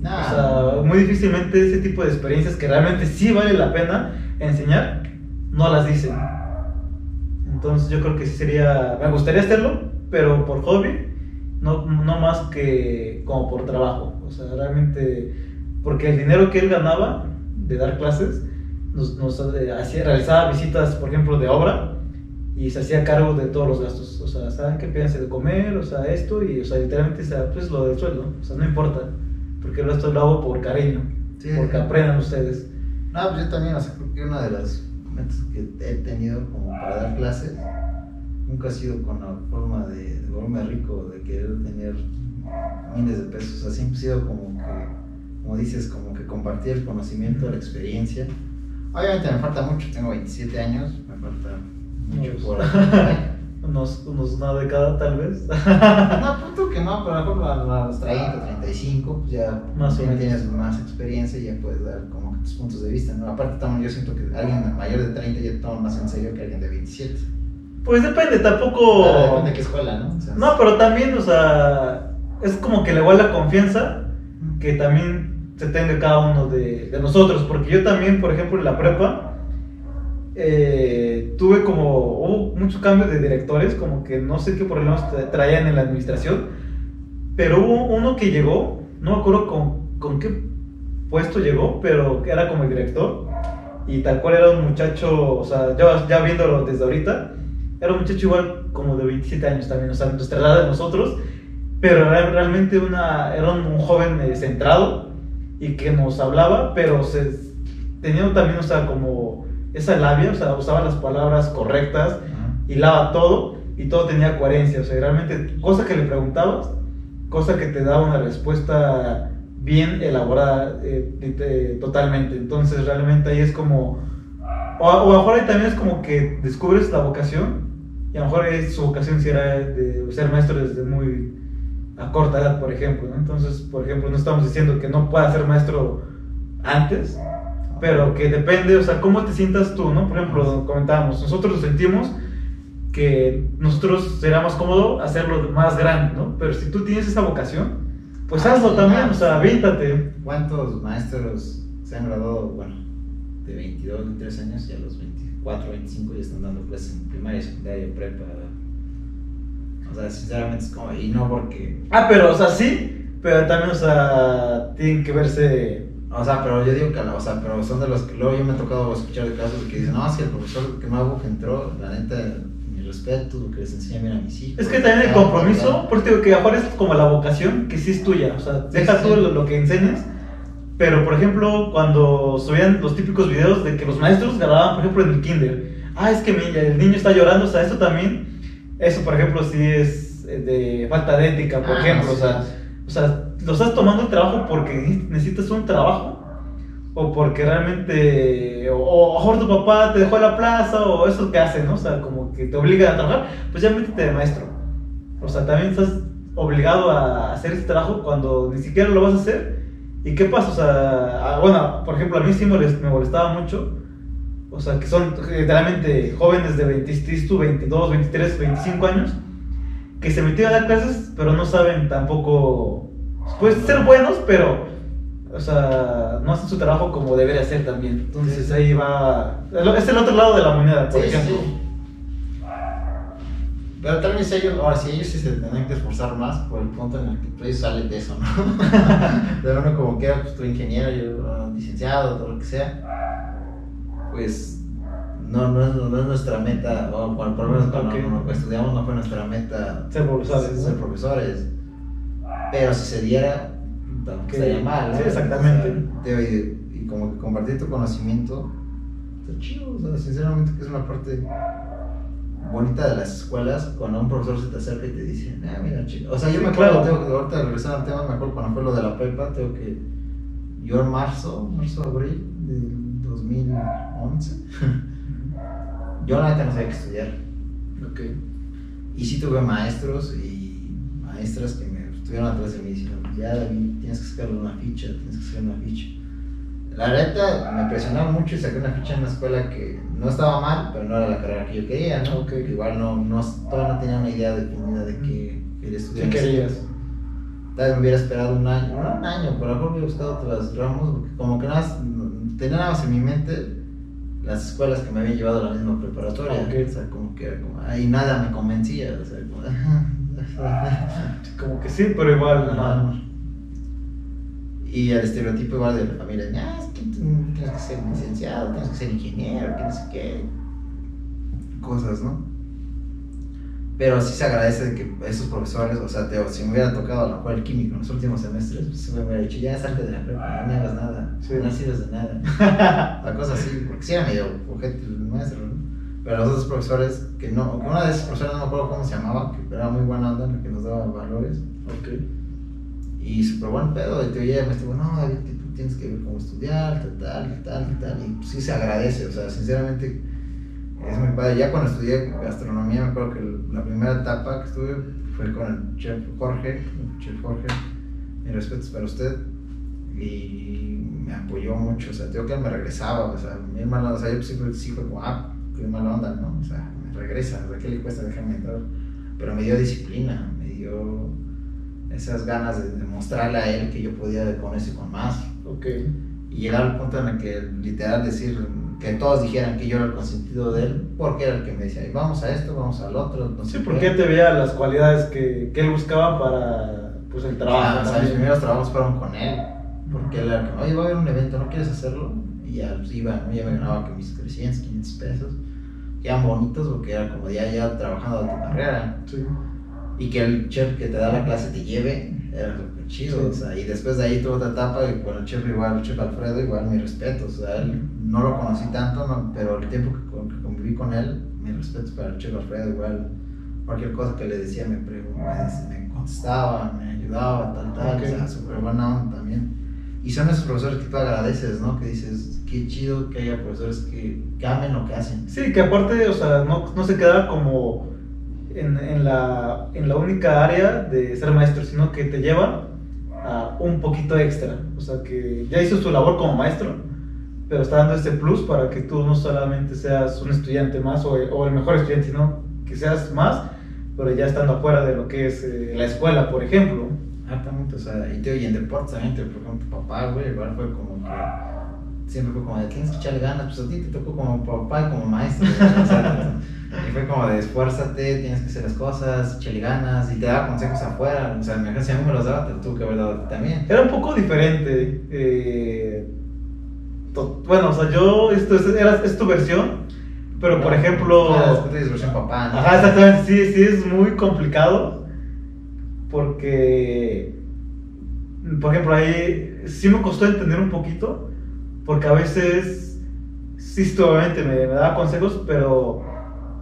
Nah, O sea, muy difícilmente ese tipo de experiencias que realmente sí vale la pena enseñar, no las dicen. Entonces yo creo que sí sería, me gustaría hacerlo, pero por hobby, no, no más que como por trabajo. O sea, realmente, porque el dinero que él ganaba de dar clases, nos, nos hacía, realizaba visitas, por ejemplo, de obra y se hacía cargo de todos los gastos. O sea, ¿saben qué piensan de comer? O sea, esto y, o sea, literalmente, o sea, pues lo del sueldo. O sea, no importa, porque el resto lo hago por cariño, Sí. porque aprendan ustedes. No, pues yo también, o sea, creo que una de las metas que he tenido como para dar clases nunca ha sido con la forma de, de volverme rico, de querer tener miles de pesos. O sea, siempre ha sido como que, como dices, como que compartir el conocimiento, la experiencia. Obviamente me falta mucho, tengo 27 años, me falta mucho por. unos, unos una década tal vez. No, punto que no, pero a lo mejor a los 30, 35, pues ya, Más o ya tienes más experiencia y ya puedes dar como que tus puntos de vista, ¿no? Aparte, también yo siento que alguien mayor de 30 ya toma más en serio que alguien de 27. Pues depende, tampoco... Claro, depende de qué escuela, ¿no? O sea, No, pero también, o sea, es como que le igual la confianza que también se tenga cada uno de, de nosotros, porque yo también, por ejemplo, en la prepa, eh, tuve como, hubo muchos cambios de directores, como que no sé qué problemas tra- traían en la administración, pero hubo uno que llegó, no me acuerdo con, con qué puesto llegó, pero era como el director, y tal cual era un muchacho, o sea, ya, ya viéndolo desde ahorita, era un muchacho igual como de 27 años también, o sea, nuestra edad de nosotros, pero era realmente una, era un joven eh, centrado y que nos hablaba, pero se, tenía también, o sea, como esa labia, o sea, usaba las palabras correctas, Ajá. hilaba todo y todo tenía coherencia, o sea, realmente, cosa que le preguntabas, cosa que te daba una respuesta bien elaborada eh, eh, totalmente, entonces realmente ahí es como, o, a- o a lo mejor ahí también es como que descubres la vocación y a lo mejor es- su vocación si era de ser maestro desde muy a corta edad, por ejemplo, ¿no? entonces, por ejemplo, no estamos diciendo que no pueda ser maestro antes, pero que depende, o sea, cómo te sientas tú, ¿no? Por ejemplo, comentábamos, nosotros sentimos que nosotros será más cómodo hacerlo más grande, ¿no? Pero si tú tienes esa vocación, pues Ah, hazlo también, ah, o sea, sí. aviéntate. ¿Cuántos maestros se han graduado, bueno, de 22, 23 años y a los 24, 25 ya están dando clases en primaria, secundaria, prepa? O sea, sinceramente es como, y no porque Ah, pero, o sea, sí, pero también, o sea, tienen que verse... O sea, pero yo digo que, o sea, pero son de los que luego yo me ha tocado escuchar de casos de que dicen, no, si el profesor que nuevo que entró, la neta, mi respeto, lo que les enseña bien a mis hijos. Es que también el compromiso, bla". por eso digo que ahora es como la vocación que sí es tuya, o sea, Sí, deja sí. tú lo, lo que enseñes, pero por ejemplo, cuando subían los típicos videos de que los maestros grababan, por ejemplo, en el kinder, ah, es que mi- el niño está llorando, o sea, eso también, eso por ejemplo sí es eh, de falta de ética, por Ah, ejemplo, sí, o sea, o sea, lo estás tomando el trabajo porque necesitas un trabajo o porque realmente o, a mejor tu papá te dejó en la plaza o eso que hacen, ¿no? O sea, como que te obliga a trabajar, pues ya métete de maestro. O sea, también estás obligado a hacer ese trabajo cuando ni siquiera lo vas a hacer. ¿Y qué pasa? O sea, ah, bueno, por ejemplo, a mí sí me molestaba mucho. O sea, que son literalmente jóvenes de 20, dices tú, 22, 23, 25 años que se metieron a dar clases, pero no saben tampoco. Pueden ser buenos, pero. O sea, no hacen su trabajo como debería ser también. Entonces ahí va. Es el otro lado de la moneda, por Sí, ejemplo. sí. Pero tal vez ellos, ahora sí, ellos sí se tendrían que esforzar más por el punto en el que pues, ellos salen de eso, ¿no? de uno como que, pues tú ingeniero, yo ah, licenciado, todo lo que sea, pues no, no, es, no es nuestra meta, o por lo menos cuando Ok. cuando estudiamos no fue nuestra meta Ser profesores, ser profesores. Pero si se diera, tampoco estaría mal, ¿no? sí, exactamente. O sea, te- y, y como que compartir tu conocimiento está chido, o sea, sinceramente que es una parte bonita de las escuelas cuando un profesor se te acerca y te dice, ah, mira, chico. O sea, yo Sí, me acuerdo, claro. tengo que ahorita regresando al tema, me acuerdo cuando fue lo de la prepa, tengo que yo en marzo, marzo, abril del 2011, yo la neta no sabía qué estudiar. Ok. Y sí tuve maestros y maestras que me estuvieron atrás de mí diciendo, ya David, tienes que sacarle una ficha, tienes que sacar una ficha. La neta me presionaba mucho y saqué una ficha en una escuela que no estaba mal, pero no era la carrera que yo quería, ¿no? Ok. Que igual no, no, todavía no tenía una idea definida de qué quería estudiar. ¿Qué querías? Tal vez me hubiera esperado un año, no un año, pero a lo mejor hubiera buscado otros ramos, porque como que nada más, tenía nada más en mi mente las escuelas que me habían llevado a la misma preparatoria. Ah, ok. O sea, como que era como, ahí nada me convencía, o sea, como, Como que sí, pero igual. Ajá. no. Y el estereotipo igual de la familia, "Ah, es que tienes que ser licenciado, tienes que ser ingeniero, que no sé qué. Cosas, ¿no? Pero sí se agradece de que esos profesores, o sea, te, si me hubiera tocado a lo mejor el químico en los últimos semestres, pues se me hubiera dicho, ya salte de la prepa, no hagas nada, Sí. no sirves de nada. La cosa así, porque sí era medio ojete el maestro, ¿no? Pero los otros profesores, que no, una de esas profesoras no me acuerdo cómo se llamaba, que era muy buena onda, que nos daba valores. Ok. Y súper buen pedo, y te oye, me estuvo, no, David, tú tienes que ver cómo estudiar, tal, tal, tal, tal, y pues sí se agradece, o sea, sinceramente es muy padre. Ya cuando estudié gastronomía, me acuerdo que la primera etapa que estuve fue con el chef Jorge, el chef Jorge, mis respetos para usted, y me apoyó mucho, o sea, tengo que él me regresaba, o sea, mi hermano, o sea, yo siempre sí fue como, ah, qué mala onda, ¿no? O sea, me regresa, o sea, ¿qué le cuesta dejarme entrar? Pero me dio disciplina, me dio esas ganas de demostrarle a él que yo podía con eso y con más. Ok. Y llegar al punto en el que literal decir que todos dijeran que yo era el consentido de él, porque era el que me decía, "Ay, vamos a esto, vamos al otro. No Sí, porque qué". él te veía las cualidades que, que él buscaba para pues, el trabajo. Ah, mis primeros trabajos fueron con él, porque él era el que, oye, va a haber un evento, ¿no quieres hacerlo? Y ya pues, iba, ¿no? ya me ganaba que mis 300, 500 pesos, que eran bonitos porque era como ya, ya trabajando de tu carrera. Sí. Y que el chef que te da la clase te lleve, era súper chido. Sí. O sea, y después de ahí tuve otra etapa, y con el chef igual, el chef Alfredo, igual mis respetos. O sea, él no lo conocí tanto, no, pero el tiempo que, que conviví con él, mis respetos para el chef Alfredo, igual cualquier cosa que le decía me, pregun- me, contestaba, me ayudaba, tal, tal. Ok. O sea, súper buena onda también. Y son esos profesores que tú agradeces, ¿no? Que dices, qué chido que haya profesores que, que amen lo que hacen. Sí, que aparte, o sea, no, no se queda como en, en la, en la única área de ser maestro, sino que te lleva a un poquito extra. O sea, que ya hizo su labor como maestro, pero está dando este plus para que tú no solamente seas un estudiante más o, el mejor estudiante, sino que seas más, pero ya estando afuera de lo que es eh, la escuela, por ejemplo. Exactamente, o sea, y, te, y en deportes también, te, por ejemplo, tu papá, güey, igual fue como que siempre fue como de tienes que echarle ganas, pues a ti te tocó como papá y como maestro, y fue como de esfuérzate, tienes que hacer las cosas, echarle ganas, y te daba consejos afuera, o sea, me si a mí me los daba, te lo tuvo que haber dado también. Era un poco diferente. eh, bueno, o sea, yo, esto es, era, es tu versión, pero por ejemplo... Después te versión papá, ¿no? Ajá, exactamente, sí, sí es muy complicado porque, por ejemplo, ahí sí me costó entender un poquito porque a veces, sí, obviamente me, me daba consejos, pero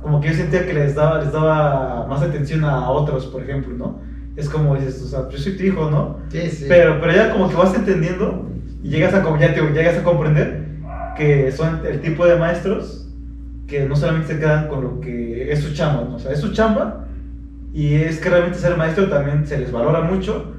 como que yo sentía que les daba, les daba más atención a otros, por ejemplo, ¿no? Es como dices, o sea, yo soy tu hijo, ¿no? Sí, sí. Pero, pero ya como que vas entendiendo y llegas a, ya te, llegas a comprender que son el tipo de maestros que no solamente se quedan con lo que es su chamba, ¿no? o sea, es su chamba y es que realmente ser maestro también se les valora mucho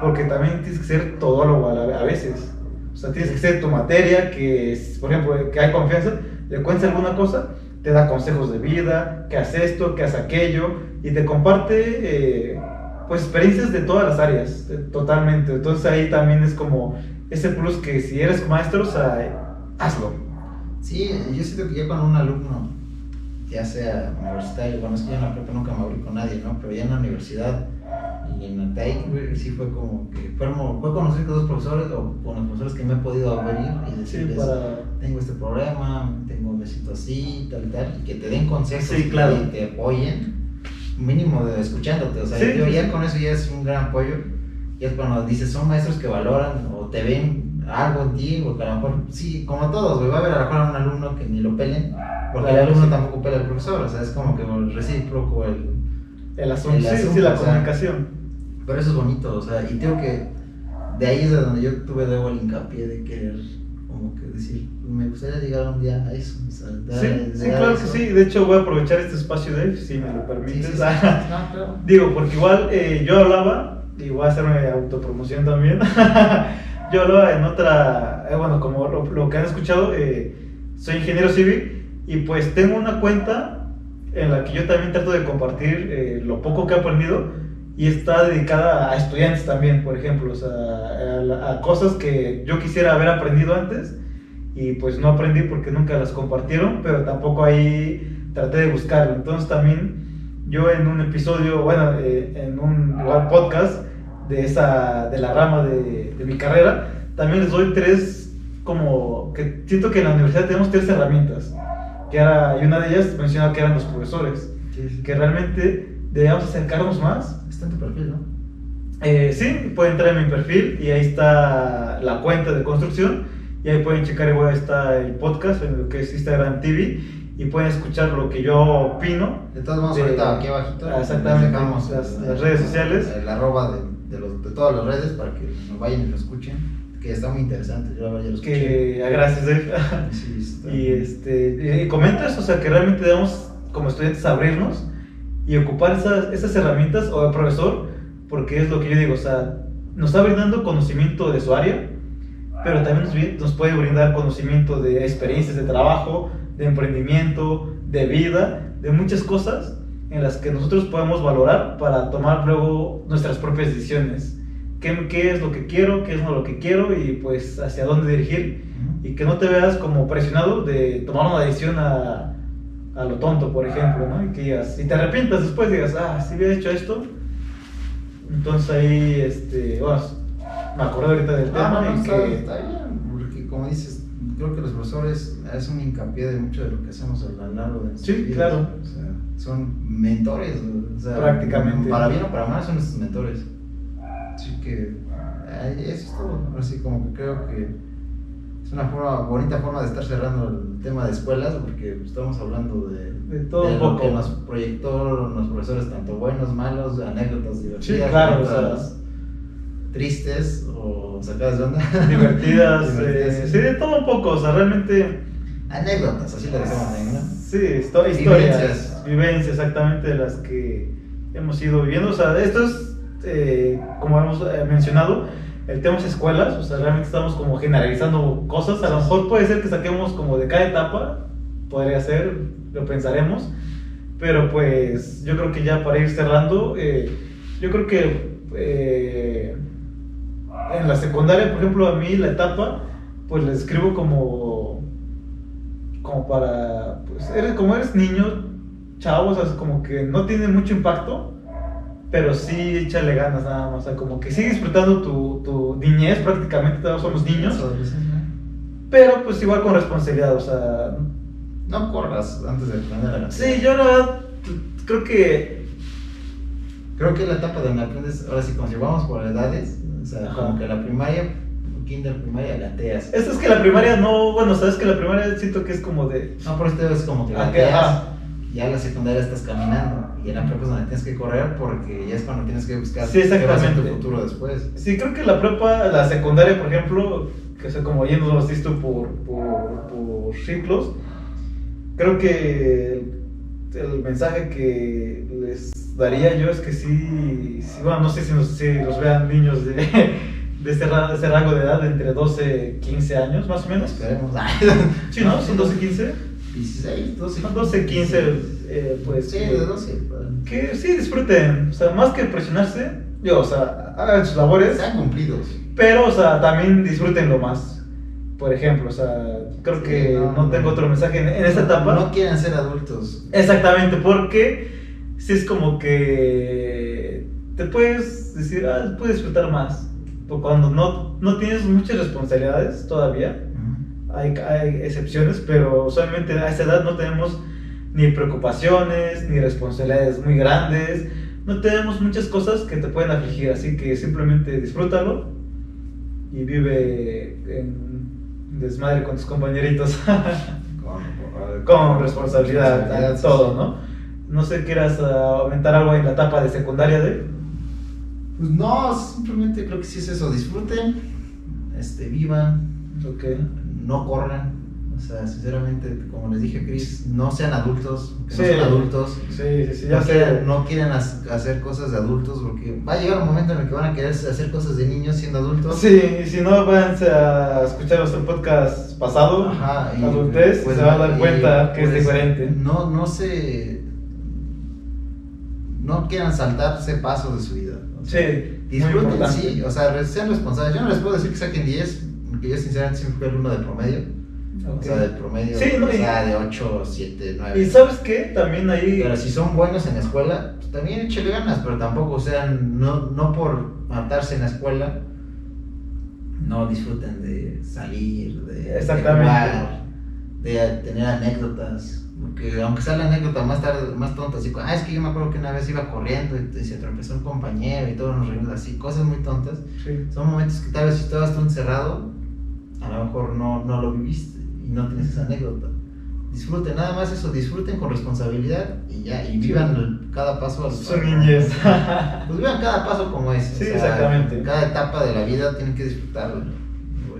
porque también tienes que ser todólogo a, la- a veces. O sea, tienes que ser tu materia, que es, por ejemplo, que hay confianza, le cuentas alguna cosa, te da consejos de vida, que haz esto, que haz aquello, y te comparte eh, pues experiencias de todas las áreas, totalmente. Entonces ahí también es como ese plus que si eres maestro, o sea, hazlo. Sí, yo siento que ya cuando un alumno, ya sea universitario, bueno, es que yo en la prepa nunca me abrí con nadie, ¿no? Pero ya en la universidad y en la TEC, sí fue como que fue, como- fue conocer con dos profesores o con los profesores que me he podido abrir y Sí, decirles, para... tengo este problema, tengo, me siento así, tal, tal, y que te den consejos Sí, claro. y te apoyen, mínimo de escuchándote, o sea, Sí, yo sí, ya sí. con eso ya es un gran apoyo. Y es cuando dices, son maestros que valoran o te ven algo en ti, porque a lo mejor, sí, como todos, güey, va a haber a lo mejor a un alumno que ni lo pelen, porque el Claro, alumno sí. tampoco pela al profesor, o sea, es como que recíproco el... El asunto, El sí, asunto, sí, la o sea, comunicación. Pero eso es bonito, o sea, y tengo que, de ahí es de donde yo tuve luego el hincapié de querer, como que decir, me gustaría llegar un día a eso, o sea, dar- Sí, sí, claro que eso. sí. De hecho, voy a aprovechar este espacio de si me lo permites. sí, sí. No, claro. Digo, porque igual eh, yo hablaba, y voy a hacerme autopromoción también. yo hablaba en otra, eh, bueno, como lo, lo que han escuchado, eh, soy ingeniero civil y pues tengo una cuenta en la que yo también trato de compartir eh, lo poco que he aprendido y está dedicada a estudiantes también, por ejemplo, o sea, a, a cosas que yo quisiera haber aprendido antes y pues no aprendí porque nunca las compartieron, pero tampoco ahí traté de buscarlo. Entonces también yo en un episodio, bueno, eh, en un igual podcast de esa de la rama de, de mi carrera, también les doy tres como que siento que en la universidad tenemos tres herramientas. Que era, y una de ellas menciona que eran los profesores, que realmente debemos acercarnos más Está en tu perfil, ¿no? eh, sí, pueden entrar en mi perfil y ahí está la cuenta de construcción y ahí pueden checar igual está el podcast en lo que es Instagram TV y pueden escuchar lo que yo opino. De todos modos, De- ahorita aquí abajito exactamente, dejamos las- el- las redes sociales. El arroba de, de, los- de todas las redes para que nos vayan y lo escuchen, que está muy interesante, yo la verdad ya lo escuché. Que gracias, Dave. Sí, está- y este y comentas, o sea, que realmente debemos como estudiantes abrirnos y ocupar esas, esas herramientas o el profesor, porque es lo que yo digo, o sea, nos está brindando conocimiento de su área, pero también nos, nos puede brindar conocimiento de experiencias de trabajo, de emprendimiento, de vida, de muchas cosas en las que nosotros podemos valorar para tomar luego nuestras propias decisiones. ¿Qué, qué es lo que quiero? ¿Qué es no lo que quiero? Y pues hacia dónde dirigir y que no te veas como presionado de tomar una decisión a, a lo tonto, por ejemplo, ¿no? Y que digas, y te arrepientas después, digas, ah, si hubiera hecho esto, entonces ahí, este, bueno, me acordé ahorita del Ah, tema no, no, y que, está bien, porque como dices, creo que los profesores es un hincapié de mucho de lo que hacemos a lo largo de Sí, vidas, claro. O sea, son mentores, o sea, Prácticamente. Para bien o para mal son nuestros mentores. Así que ay, eso es todo. Así como que creo que es una forma, bonita forma de estar cerrando el tema de escuelas, porque estamos hablando de, De todo un lo poco. que nos proyectó los profesores, tanto buenos, malos, anécdotas divertidas, claro, o sea, tristes o sacadas de onda. divertidas, Divertidas, eh, sí. sí, de todo un poco, o sea, realmente, Anécdotas, así le decimos ¿no? sí, histo- historias, Vivencias. vivencias, exactamente de las que hemos ido viviendo, o sea, esto es, eh, como hemos eh, mencionado, el tema es escuelas, o sea, realmente estamos como generalizando cosas, a lo mejor puede ser que saquemos como de cada etapa, podría ser, lo pensaremos, pero pues yo creo que ya para ir cerrando, eh, yo creo que eh, en la secundaria, por ejemplo, a mí la etapa, pues la escribo como, como para, pues eres, como eres niño, chavo, o sea, como que no tiene mucho impacto, pero sí échale ganas nada más, o sea, como que sigue disfrutando tu, tu niñez prácticamente, todos somos niños, Adolescencia. pero pues igual con responsabilidad, o sea, No corras antes de aprender a la sí, yo la verdad creo que Creo que la etapa donde aprendes, ahora sí, como si vamos por edades, o sea, Ajá. como que la primaria, kinder, primaria, gateas. Esto es que la primaria no, bueno, sabes que la primaria siento que es como de. No, por esto es como que Ah, gateas, ajá. Ya en la secundaria estás caminando, y en la prepa es donde tienes que correr porque ya es cuando tienes que buscar Sí, qué va a ser tu futuro después. Sí, creo que la prepa, la secundaria, por ejemplo, que es como yéndonos esto por, por, por ciclos, creo que el, el mensaje que les daría yo es que sí, sí, bueno, no sé si, nos- si los vean niños de, de, ese, de ese rango de edad, de entre 12 15 años, más o menos. Esperemos. Sí, ¿no? Son 12 15. 16, 12. Son 12 15, eh, pues. Sí, que- de 12. pues. Que sí disfruten, o sea, más que presionarse, yo, o sea, hagan sus labores, Sean cumplidos. pero, o sea, también disfrútenlo más. Por ejemplo, o sea, creo Sí, que no, tengo otro mensaje en, en esta etapa. No quieren ser adultos. Exactamente, porque si es como que te puedes decir, ah, puedes disfrutar más. Porque cuando no, no tienes muchas responsabilidades todavía. Hay, hay excepciones, pero usualmente a esa edad no tenemos ni preocupaciones, ni responsabilidades muy grandes. no tenemos muchas cosas que te pueden afligir, así que simplemente disfrútalo y vive en desmadre con tus compañeritos. Con, con responsabilidad, todo. ¿no? No sé, quieras ah, aumentar algo en la etapa de secundaria de... Pues no, simplemente creo que sí es eso, disfruten, este, vivan, Ok. No corran. O sea, sinceramente, como les dije a Chris, no sean adultos, que Sí. no son adultos. Sí, sí, sí, ya no, sé. quieren, no quieren has- hacer cosas de adultos porque va a llegar un momento en el que van a querer hacer cosas de niños siendo adultos. Sí, y si no, váyanse a escuchar nuestro podcast pasado, Ajá, y, adultez, pues, se van a dar y, cuenta que es pues, diferente. No, no se. No quieran saltarse pasos de su vida. O sea, Sí, Disfruten, sí, o sea, sean responsables. Yo no les puedo decir que saquen 10, porque yo sinceramente siempre fui alumno de promedio. O Ok. sea, del promedio, Sí, no, o sea, de 8, 7, 9. Y sabes qué, también ahí... Pero si son buenos en la escuela, pues también échale ganas, pero tampoco sean, no, no por matarse en la escuela, no disfruten de salir, de, de Exactamente. jugar, de tener anécdotas. Porque aunque sea la anécdota más tarde, más tonta, así, ah, es que yo me acuerdo que una vez iba corriendo y, y se tropezó un compañero y todos nos reímos así, cosas muy tontas. Sí. Son momentos que tal vez si estabas tú encerrado, a lo mejor no, no lo viviste y no tienes esa anécdota. Disfruten, nada más eso, disfruten con responsabilidad y ya, y vivan el- cada paso al Su niñez. Pues vivan cada paso como es. o Sí, sea, exactamente. Cada etapa de la vida tienen que disfrutarlo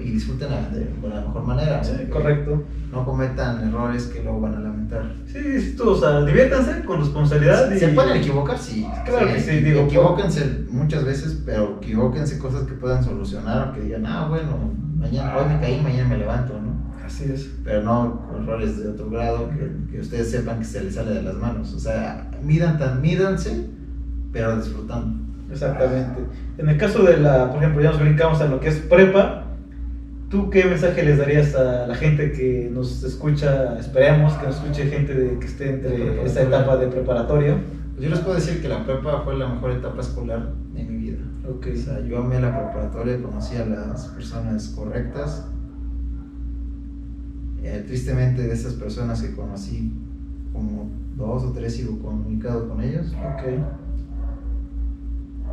y disfruten de, de la mejor manera. Sí, correcto. No cometan errores que luego van a lamentar. Sí, sí, tú, o sea, diviértanse con responsabilidad y... ¿Se pueden equivocar? Sí. Claro que sí, digo, Equivóquense muchas veces, pero equivóquense cosas que puedan solucionar o que digan, ah, bueno, mañana, hoy me caí, mañana me levanto, ¿no? Así es. Pero no con errores de otro grado que, que ustedes sepan que se les sale de las manos. O sea, midan tan, mídanse, pero disfrutando. Exactamente. En el caso de la, por ejemplo, ya nos brincamos a lo que es prepa, ¿tú qué mensaje les darías a la gente que nos escucha? Esperemos que nos escuche gente de, que esté entre esa etapa de preparatorio. Pues yo les puedo decir que la prepa fue la mejor etapa escolar de mi vida. Ok. O sea, yo amé la preparatoria, conocí a las personas correctas. Eh, tristemente, de esas personas que conocí, como dos o tres sigo comunicado con ellos. Ok.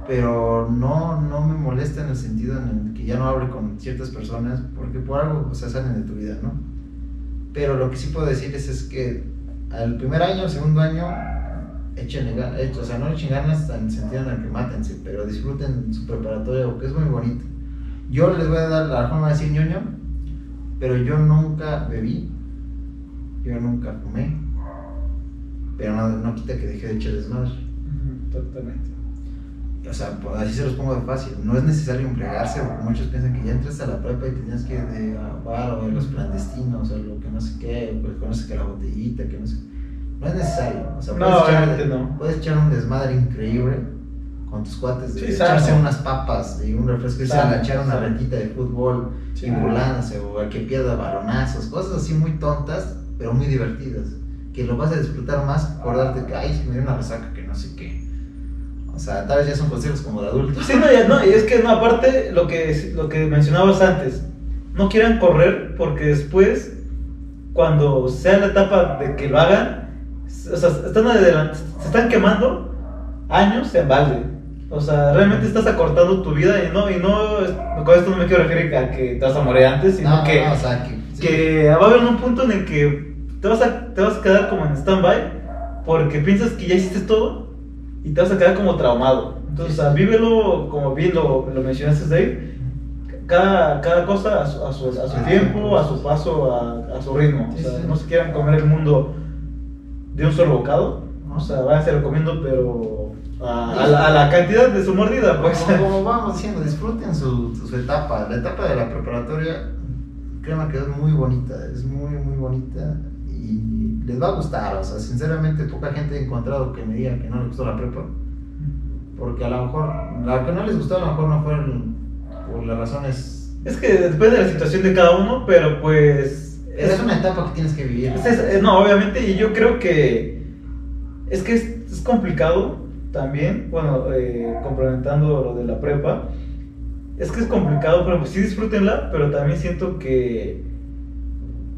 Pero no, no me molesta en el sentido en el que ya no hable con ciertas personas, porque por algo, o sea, salen de tu vida, ¿no? Pero lo que sí puedo decirles es que al primer año, al segundo año, échenle ganas, o sea, no echen ganas en el sentido en el que mátense, pero disfruten su preparatoria, porque es muy bonito. Yo les voy a dar la forma de decir ñoño, pero yo nunca bebí, yo nunca fumé, pero no, no quita que dejé de echar desmadre. Totalmente. O sea, pues, así se los pongo de fácil. No es necesario embriagarse, porque muchos piensan que ya entras a la prepa y tenías que ir de bar o de los clandestinos o lo que no sé qué, que no sé qué, la botellita, que no sé. No es necesario. O sea, No, puedes, obviamente echar, no. puedes echar un desmadre increíble con tus cuates, de Sí, echarse sano. unas papas y un refresco, a echar una sano. retita de fútbol Sí. y burlándose, o al que pierda balonazos, cosas así muy tontas, pero muy divertidas. Que lo vas a disfrutar más, acordarte que, ay, que me dio una resaca, O sea, tal vez ya son consejos como de adultos. Sí, no, ya no, y es que no, aparte lo que, lo que mencionabas antes, no quieran correr porque después, cuando sea la etapa de que lo hagan, o sea, están adelant- se están quemando años en balde. O sea, realmente estás acortando tu vida y no, y no, con esto no me quiero referir a que te vas a morir antes, sino No, que, no, o sea, que, sí. que va a haber un punto en el que te vas a, te vas a quedar como en stand-by porque piensas que ya hiciste todo y te vas a quedar como traumado. Entonces, Sí, o sea, vívelo como bien lo, lo mencionaste, Dave. Cada, cada cosa a su, a su, a su Ah, tiempo, a su paso, a, a su ritmo. Sí, o sea, sí. no se quieran comer el mundo de un solo bocado. O sea, váyanse comiendo, pero a, a la, a la cantidad de su mordida, pues. Como, como vamos diciendo, disfruten su, su etapa. La etapa de la preparatoria, créanme que es muy bonita, es muy, muy bonita y les va a gustar. O sea, sinceramente, poca gente he encontrado que me diga que no les gustó la prepa. Porque a lo mejor, la que no les gustó, a lo mejor no fue por las razones. Es que depende de la situación de cada uno, pero pues. Es una etapa que tienes que vivir. Es- es- eh, no, obviamente, y yo creo que es que es, es complicado también, bueno, eh, complementando lo de la prepa, es que es complicado, pero pues sí disfrútenla, pero también siento que,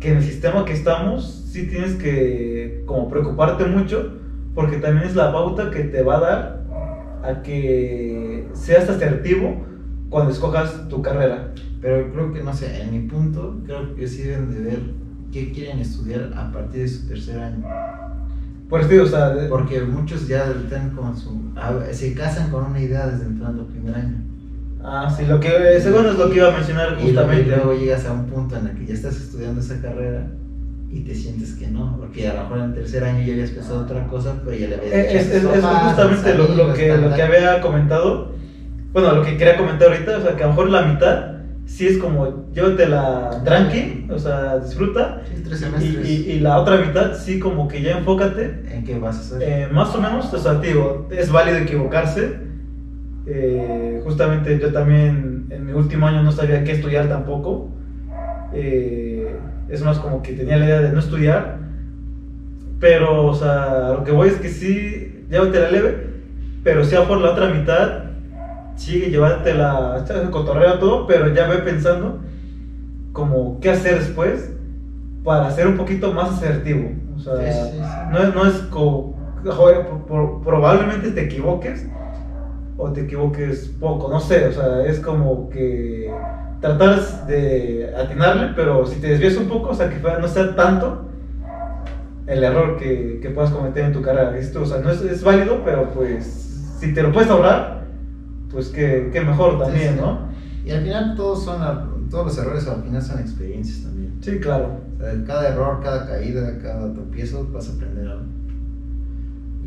que en el sistema que estamos, sí tienes que como preocuparte mucho, porque también es la pauta que te va a dar a que seas asertivo cuando escojas tu carrera. Pero creo que, no sé, en mi punto, creo que sí deben de ver qué quieren estudiar a partir de su tercer año. Por eso, o sea, de- Porque muchos ya están con su... se casan con una idea desde entrando al primer año. Ah, sí, lo que, segundo es lo que iba a mencionar Y justamente. y luego llegas a un punto en el que ya estás estudiando esa carrera y te sientes que no, porque a lo mejor en el tercer año ya habías pensado otra cosa, pero ya le habías Eh, Es, es- es papás, a justamente lo, lo que, tal, lo que había comentado. Bueno, lo que quería comentar ahorita, o sea, que a lo mejor la mitad sí es como llévatela tranqui, o sea, disfruta. Sí, tres Y, semestres. y- y la otra mitad sí como que ya enfócate. ¿En qué vas a hacer? eh, más o menos, o sea, te digo, es válido equivocarse. Eh, justamente yo también en mi último año no sabía qué estudiar tampoco. Eh, es más como que tenía la idea de no estudiar. Pero, o sea, lo que voy es que sí, llévate la leve, pero sí a por la otra mitad, sigue llevarte la cotorrea todo, pero ya ve pensando como qué hacer después para ser un poquito más asertivo. O sea, Sí, sí, sí. no es, no es como, joder, por- por- probablemente te equivoques o te equivoques poco, no sé, o sea, es como que tratar de atinarle, pero si te desvías un poco, o sea, que no sea tanto el error que, que puedas cometer en tu carrera, ¿viste? O sea, no es, es válido, pero pues si te lo puedes ahorrar, pues que, que mejor también, Sí, sí. ¿no? Y al final todos son, todos los errores al final son experiencias también. Sí, claro. O sea, cada error, cada caída, cada tropiezo vas a aprender algo.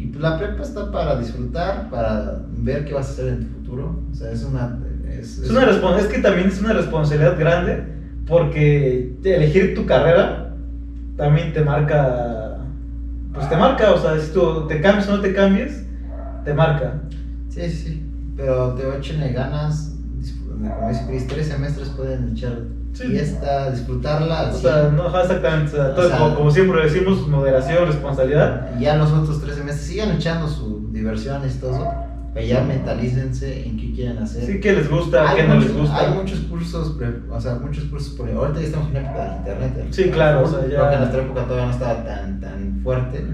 Y pues la prepa está para disfrutar, para ver qué vas a hacer en tu futuro. O sea, es una... Es, Es, una respons- es que también es una responsabilidad grande porque elegir tu carrera también te marca, pues te marca, o sea, si tú te cambias o no te cambies, te marca. Sí, sí, sí. Pero te échenle ganas. Como dice Chris, tres semestres pueden echar Sí. fiesta, disfrutarla. O sea, 100. no, exactamente, o sea, O todo- sea- como, como siempre decimos, moderación, responsabilidad. Y ya los otros tres semestres sigan echando su diversión y todo eso. Pero ya mentalícense en qué quieren hacer. Sí, qué les gusta, Hay qué no les muchos- gusta. Hay muchos cursos, pre- o sea, muchos cursos por ahorita ya estamos en época de internet. Sí, claro, o sea, ya- Creo que en nuestra época todavía no estaba tan, tan fuerte.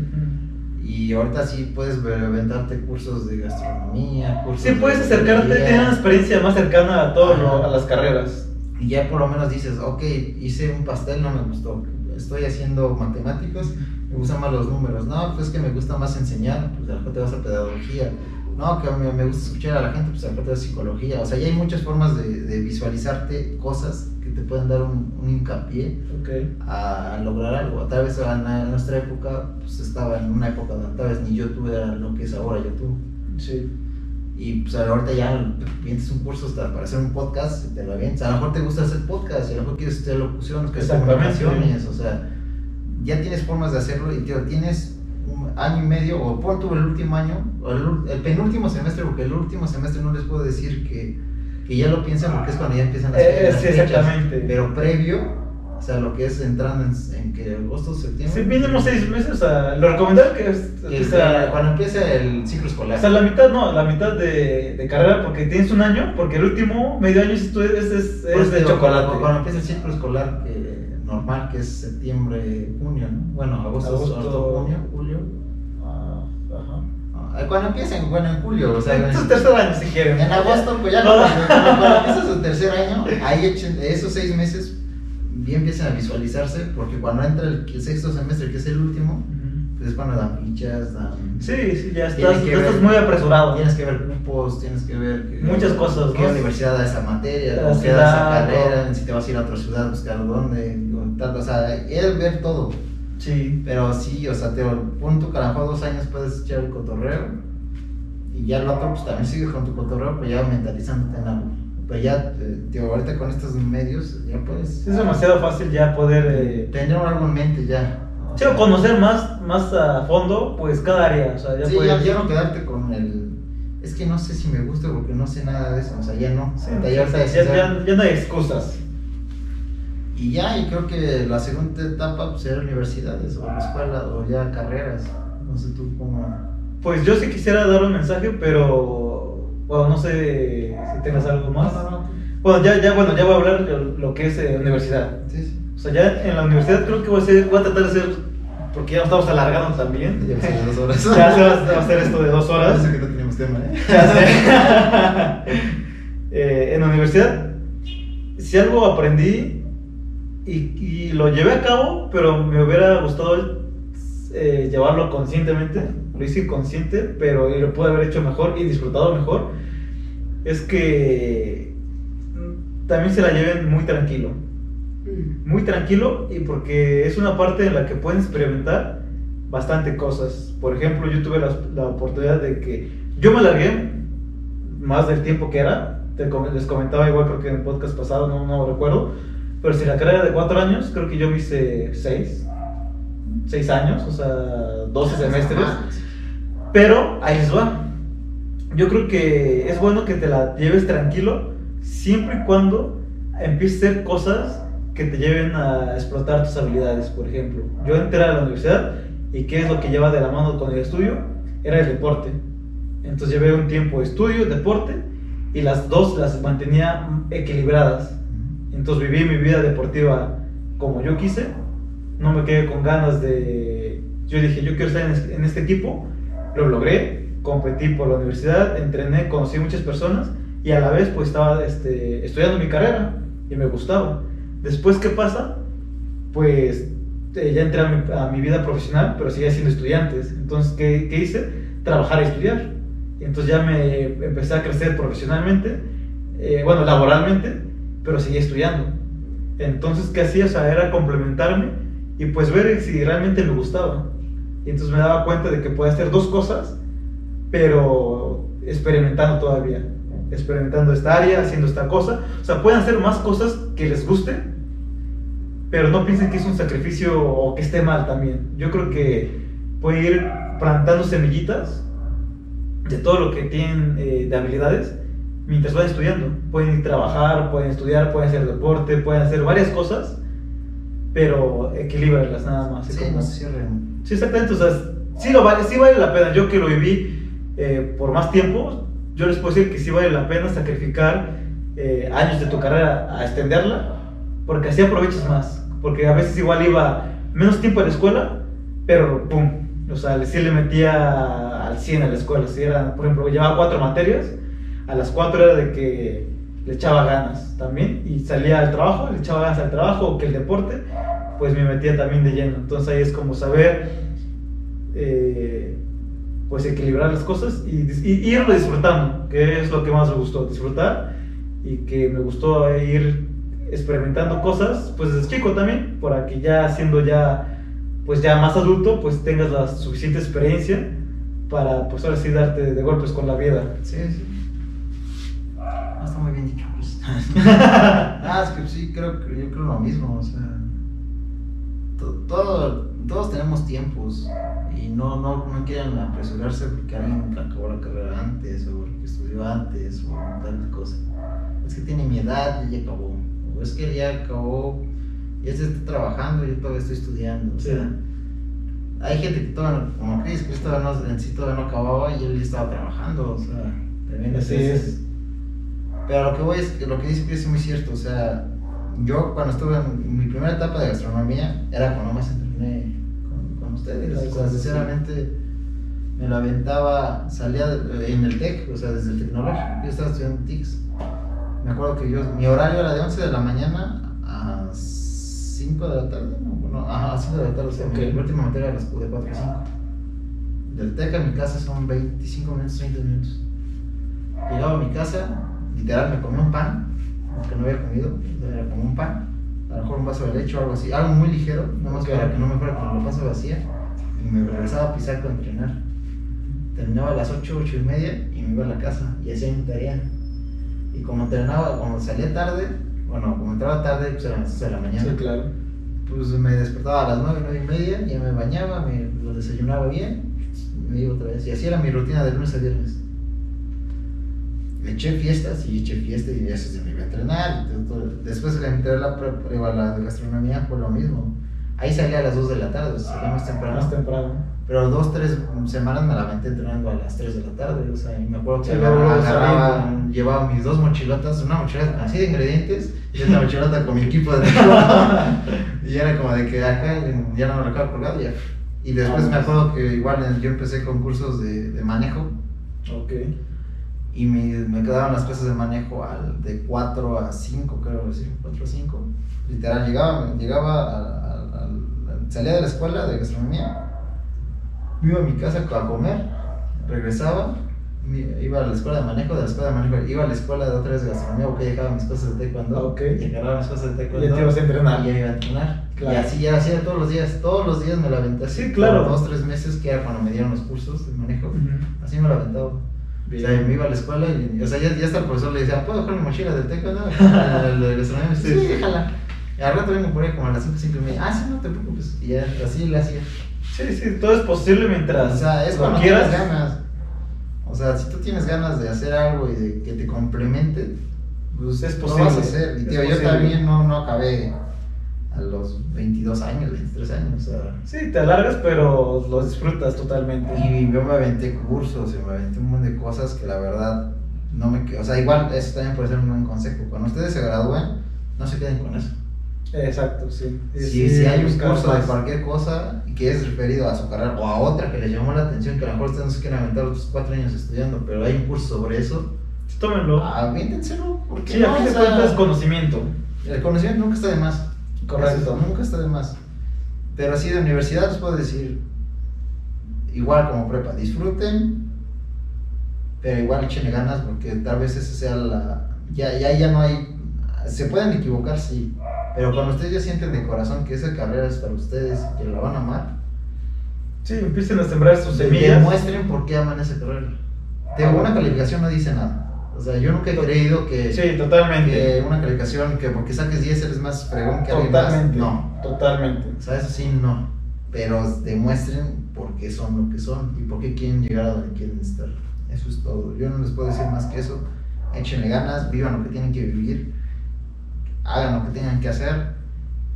Y ahorita sí puedes aventarte cursos de gastronomía, cursos Sí, de puedes acercarte, tener una experiencia más cercana a todo, lo- Ajá. a las carreras. Y ya por lo menos dices, ok, hice un pastel, no me gustó. Estoy haciendo matemáticas, me gustan más los números. No, pues que me gusta más enseñar, pues a te vas a pedagogía. No, que me, me gusta escuchar a la gente, pues a lo mejor te vas a psicología. O sea, ya hay muchas formas de, de visualizarte cosas que te pueden dar un, un hincapié a lograr algo. Tal vez en, en nuestra época, pues estaba en una época donde tal vez ni YouTube era lo que es ahora YouTube. Sí. Y pues ahorita ya vienes un curso hasta para hacer un podcast te lo avientas. A lo mejor te gusta hacer podcast, a lo mejor quieres estudiar locución, quieres comunicaciones, o sea, ya tienes formas de hacerlo y tío, tienes un año y medio, o pon tú el último año, o el, el penúltimo semestre, porque el último semestre no les puedo decir que, que ya lo piensan porque es cuando ya empiezan las, Eh, las sí, fechas. exactamente. Pero previo, o sea, lo que es entrando en, en que agosto, septiembre. Sí, mínimo seis meses, o sea, lo recomendable que es, que que es sea- cuando empieza el ciclo O escolar. sea, la mitad no, la mitad de, de carrera porque tienes un año, porque el último medio año es, es, es de digo, chocolate. Cuando, cuando empieza el ciclo escolar que, normal, que es septiembre, junio, ¿no? Bueno, agosto, Agosto. agosto, junio, julio. Ah, ajá. Ah, Cuando empiecen, bueno, en julio, o sea, En su tercer año si quieren. en agosto, pues ya No. cuando, cuando empieza su tercer año, ahí echen, esos seis meses bien empiezan a visualizarse, porque cuando entra el, el sexto semestre, que es el último, pues es cuando dan fichas, dan... Sí, sí, ya estás, ver- muy apresurado. Tienes que ver cupos, tienes que ver Muchas cosas, qué ¿no? universidad da esa materia, La cómo queda esa ciudad, carrera, o- si te vas a ir a otra ciudad, buscar dónde, o tal, o sea, es ver todo. Sí. Pero sí, o sea, te pon tu carajo dos años puedes echar el cotorreo y ya el otro pues también sigues con tu cotorreo, pero ya mentalizándote en algo. Pero ya, eh, tío, ahorita con estos medios ya puedes Es demasiado fácil ya poder eh, tener algo en mente ya. O sí, sea, o conocer más, más a fondo, pues cada área. O sea, ya sí, puedes. ya, ya no quedarte con el... Es que no sé si me gusta porque no sé nada de eso, o sea, ya no. Sí, ya, ya ahorita ya, dices, ya- ya no hay excusas. Y ya, y creo que la segunda etapa pues, era universidades o la escuela o ya carreras. No sé tú cómo... Pues yo sí quisiera dar un mensaje, pero bueno, no sé si tengas algo más. No, no, no. Bueno, ya, ya, bueno, ya voy a hablar de lo que es eh, universidad. Sí, sí. O sea, ya en la universidad creo que voy a, hacer, voy a tratar de hacer, porque ya nos estamos alargando también. Ya dos horas. Ya se va, a hacer esto de dos horas. Parece que no tenemos sistema, ¿eh? Eh, en la universidad, si algo aprendí y, y lo llevé a cabo, pero me hubiera gustado eh, llevarlo conscientemente, lo hice inconsciente, pero lo pude haber hecho mejor y disfrutado mejor, es que mm, también se la lleven muy tranquilo. Muy tranquilo y porque es una parte en la que pueden experimentar bastante cosas. Por ejemplo, yo tuve la, la oportunidad de que yo me largué más del tiempo que era. Te les comentaba igual creo que en el podcast pasado, no, no recuerdo. Pero si la carrera era de cuatro años, creo que yo me hice seis. Seis años, o sea, 12 semestres. Pero ahí les va. Yo creo que es bueno que te la lleves tranquilo siempre y cuando empieces a hacer cosas que te lleven a explotar tus habilidades. Por ejemplo, yo entré a la universidad y ¿qué es lo que lleva de la mano con el estudio? Era el deporte. Entonces llevé un tiempo estudio, deporte y las dos las mantenía equilibradas. Entonces viví mi vida deportiva como yo quise. No me quedé con ganas de... Yo dije, yo quiero estar en es- en este equipo. Lo logré. Competí por la universidad, entrené, conocí muchas personas y a la vez pues estaba este, estudiando mi carrera y me gustaba. Después, ¿qué pasa? Pues eh, ya entré a mi, a mi vida profesional, pero seguía siendo estudiantes. Entonces, ¿qué, qué hice? Trabajar y estudiar. Y entonces ya me empecé a crecer profesionalmente, eh, bueno, laboralmente, pero seguía estudiando. Entonces, ¿qué hacía? O sea, era complementarme y pues ver si realmente me gustaba. Entonces me daba cuenta de que podía hacer dos cosas, pero experimentando todavía. Experimentando esta área, haciendo esta cosa. O sea, pueden hacer más cosas que les guste, pero no piensen que es un sacrificio o que esté mal también. Yo creo que pueden ir plantando semillitas de todo lo que tienen eh, de habilidades mientras van estudiando. Pueden ir trabajar, pueden estudiar, pueden hacer deporte, pueden hacer varias cosas, pero equilíbralas nada más. Sí, como- no cierren. Sí, exactamente. O sea, sí, lo vale, sí vale la pena. Yo que lo viví eh, por más tiempo, yo les puedo decir que sí vale la pena sacrificar eh, años de tu carrera a extenderla, porque así aprovechas más. Porque a veces igual iba menos tiempo a la escuela, pero pum. O sea, sí le metía al 100 a la escuela. Si era, por ejemplo, llevaba cuatro materias, a las cuatro era de que le echaba ganas también y salía al trabajo, le echaba ganas al trabajo o que el deporte, pues me metía también de lleno. Entonces ahí es como saber, eh, pues equilibrar las cosas y, y irlo disfrutando, que es lo que más me gustó, disfrutar y que me gustó ir experimentando cosas, pues desde chico también, para que ya siendo ya, pues ya más adulto, pues tengas la suficiente experiencia para, pues ahora sí darte de golpes con la vida. Sí. Ah, está muy bien dicho, pues. ah, es que sí, creo que yo creo lo mismo, o sea. to- todo- todos tenemos tiempos y no, no, no quieran apresurarse porque alguien acabó la carrera antes o porque estudió antes o tal cosa. Es que tiene mi edad y ya acabó. O es que ya acabó, ya se está trabajando y yo todavía estoy estudiando. O Sí. sea, hay gente que todavía, no- como Chris, Chris todavía no, en sí todavía no acababa y él ya estaba trabajando. O sea, también es- pero lo que voy es que lo que dice Chris es muy cierto, o sea, yo cuando estuve en mi primera etapa de gastronomía era cuando más entrené con, con ustedes, o sea, sinceramente me la aventaba, salía de- en el TEC, o sea, desde el tecnológico, yo estaba estudiando TICS, me acuerdo que yo, mi horario era de 11 de la mañana a 5 de la tarde, no, ajá, a 5 de la tarde, o sea, Ok. mi última materia era de 4 a 5. Del TEC a mi casa son 25 minutos, 30 minutos. Llegaba a mi casa, literal me comí un pan, aunque no había comido, era como un pan, a lo mejor un vaso de leche o algo así, algo muy ligero, nada más para que no me fuera con la panza vacía, y me regresaba a Pisaco a entrenar. Terminaba a las 8, 8 y media y me iba a la casa y hacía mi tarea. Y como entrenaba, como salía tarde, bueno, como entraba tarde, pues eran las 11 de la mañana Sí, claro. pues me despertaba a las 9, 9 y media, ya me bañaba, me lo desayunaba bien, me iba otra vez. Y así era mi rutina de lunes a viernes. Eché fiestas y eché fiesta y ya se me iba a entrenar. Después que entré a la, pre- a la de gastronomía fue lo mismo. Ahí salía a las 2 de la tarde, o sea, salía más temprano. Más temprano. Pero dos, tres semanas me la aventé entrenando a las 3 de la tarde. O sea, y me acuerdo que Sí, agarraba, agarraba- llevaba mis dos mochilotas, una mochila así de ingredientes y otra mochilota con mi equipo de y era como de que acá ya no me lo acabo colgado ya. Y después me acuerdo que igual yo empecé con cursos de, de manejo Ok. Y me, me quedaban las clases de manejo al, de 4 a 5, creo decir, 4 a 5. Literal, llegaba, llegaba a, a- a- salía de la escuela de gastronomía, iba a mi casa a comer, regresaba, iba a la escuela de manejo, de la escuela de manejo, iba a la escuela de otra vez de gastronomía, porque dejaba mis cosas de taekwondo, Ok. y agarraba mis cosas de Y taekwondo. ya te ibas a entrenar. Y ya iba a entrenar. Claro. Y así ya hacía todos los días, todos los días me la aventé así. Sí, claro. Dos, tres meses, que era cuando me dieron los cursos de manejo, Ujú. así me la aventaba. Bien. O sea, me iba a la escuela y, o sea, ya, ya hasta el profesor le decía, ¿puedo dejar mi mochila del taekwondo? El de gastronomía me dice, Sí. sí, déjala. Y al rato vengo por ahí como a las 5, 5 y media, ah, sí, no te preocupes. Y ya, así le hacía. Sí, sí, todo es posible mientras O sea, es lo cuando quieras. tienes ganas. O sea, si tú tienes ganas de hacer algo y de que te complemente, pues Es lo posible, vas a hacer. Y tío, yo también no, no acabé a los 22 años, 23 años, o sea. Sí, te alargas, pero lo disfrutas totalmente. Y yo me aventé cursos, y me aventé un montón de cosas que la verdad no me... O sea, igual eso también puede ser un buen consejo. Cuando ustedes se gradúen, no se queden con eso. Exacto, sí. Si, Sí, si hay un curso de cualquier cosa que es referido a su carrera o a otra que les llamó la atención, que a lo mejor ustedes no se quieren aventar los cuatro años estudiando, pero hay un curso sobre eso, Tómenlo. aviéntenselo. Porque sí, a fin de cuentas, conocimiento. el conocimiento nunca está de más. Correcto. Nunca está de más. Pero así de universidad les puedo decir, igual como prepa, disfruten, pero igual échenle ganas porque tal vez esa sea la... Ya, ya, ya no hay... Se pueden equivocar, sí, pero cuando ustedes ya sienten de corazón que esa carrera es para ustedes, que la van a amar, Sí, empiecen a sembrar sus semillas. demuestren por qué aman esa carrera. De una calificación no dice nada. O sea, yo nunca he creído que, Sí, totalmente. que una calificación que porque saques 10 eres más fregón que alguien más. Totalmente. No, Totalmente. O sea, eso sí, no. Pero demuestren por qué son lo que son y por qué quieren llegar a donde quieren estar. Eso es todo. Yo no les puedo decir más que eso. Échenle ganas, vivan lo que tienen que vivir, hagan lo que tengan que hacer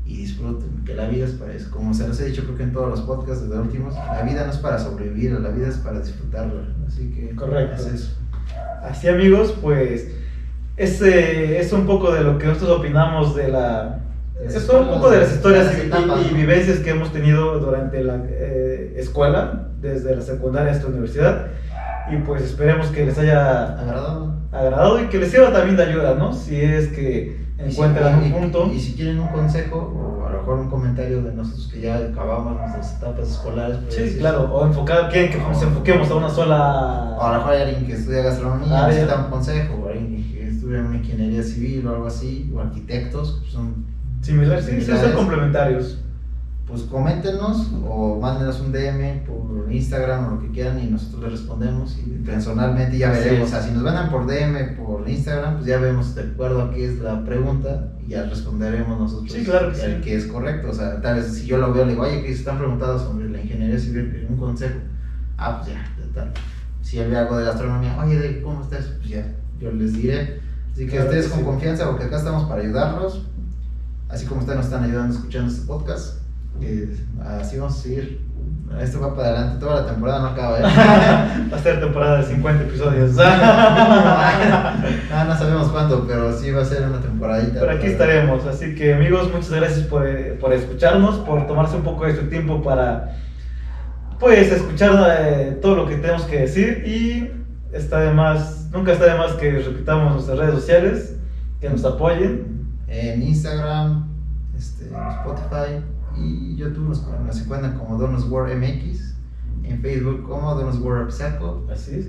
y disfruten. Que la vida es para eso. Como se los he dicho, creo que en todos los podcasts desde los últimos, la vida no es para sobrevivir, la vida es para disfrutarla. Así que, Correcto. es eso. Así amigos, pues ese es un poco de lo que nosotros opinamos de la... Es un poco de las historias las y, etapas, y- y ¿no? vivencias que hemos tenido durante la eh, escuela, desde la secundaria hasta la universidad. Y pues esperemos que les haya ¿Agradado? agradado y que les sirva también de ayuda, ¿no? Si es que Si- encuentran y- un punto. Y, si quieren un consejo, o a lo mejor un comentario de nosotros que ya acabamos nuestras etapas escolares. pues, Sí, decir, claro, o enfocado, quieren que nos enfoquemos a una sola... O a lo mejor hay alguien que estudia gastronomía, Ah, necesita un consejo, o alguien que estudia una ingeniería civil o algo así, o arquitectos, que son, Similar, sí, sí, son Similares. complementarios. Pues coméntenos o mándenos un DM por Instagram o lo que quieran y nosotros les respondemos y personalmente ya veremos, es. o sea, si nos mandan por DM, por Instagram, pues ya vemos de acuerdo a qué es la pregunta y ya responderemos nosotros Sí, claro que el sí. que es correcto, o sea, tal vez si yo lo veo, le digo, oye, que se están preguntando sobre la ingeniería civil, un consejo, ah, pues ya, ya tal. Si él ve algo de gastronomía, oye, Dave, ¿cómo estás? Pues ya, yo les diré. Así que Claro ustedes que con sí. confianza, porque acá estamos para ayudarlos, así como ustedes nos están ayudando escuchando este podcast. Así vamos a seguir. Esto va para adelante, toda la temporada no acaba. ¿eh? Va a ser temporada de 50 episodios. no, no sabemos cuándo, pero sí va a ser una temporadita. Pero aquí estaremos. Así que amigos, muchas gracias por, eh, por escucharnos, por tomarse un poco de su tiempo para pues escuchar eh, todo lo que tenemos que decir y está de más, nunca está de más que repitamos nuestras redes sociales, que nos apoyen. En Instagram, este, Spotify y YouTube nos, nos encuentran como Donos World MX. En Facebook como Donos World. Así es.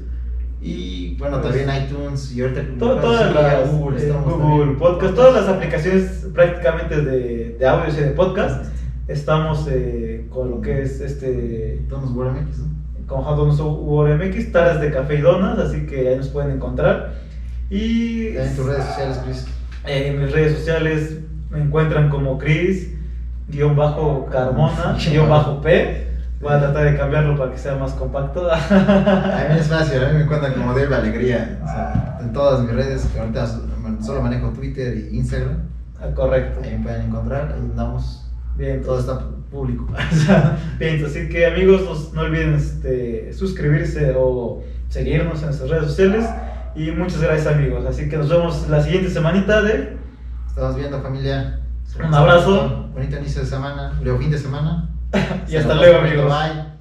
Y bueno, Pues, también iTunes y ahorita todas las Google, eh, Google. Podcast, todas las aplicaciones prácticamente de, de audios y de podcast, estamos eh, con lo que es este Donos World MX, ¿no? con Donos World MX, taras de café y donas, así que ahí nos pueden encontrar. Y en tus redes sociales, Chris. eh, en mis redes sociales me encuentran como Chris, guion bajo Carmona, guion bajo P. Voy a tratar de cambiarlo para que sea más compacto. A mí es fácil, a mí me encuentran como Dave Alegría. O sea, en todas mis redes, que ahorita solo manejo Twitter e Instagram. Ah, Correcto. Ahí me pueden encontrar, ahí andamos. Bien, Todo está público. Bien, así que amigos, no, no olviden este, suscribirse o seguirnos en nuestras redes sociales. Y muchas gracias amigos. Así que nos vemos la siguiente semanita de... Estamos viendo, familia. Un abrazo. Bonito inicio de semana, luego fin de semana. Y hasta luego amigos. Bye.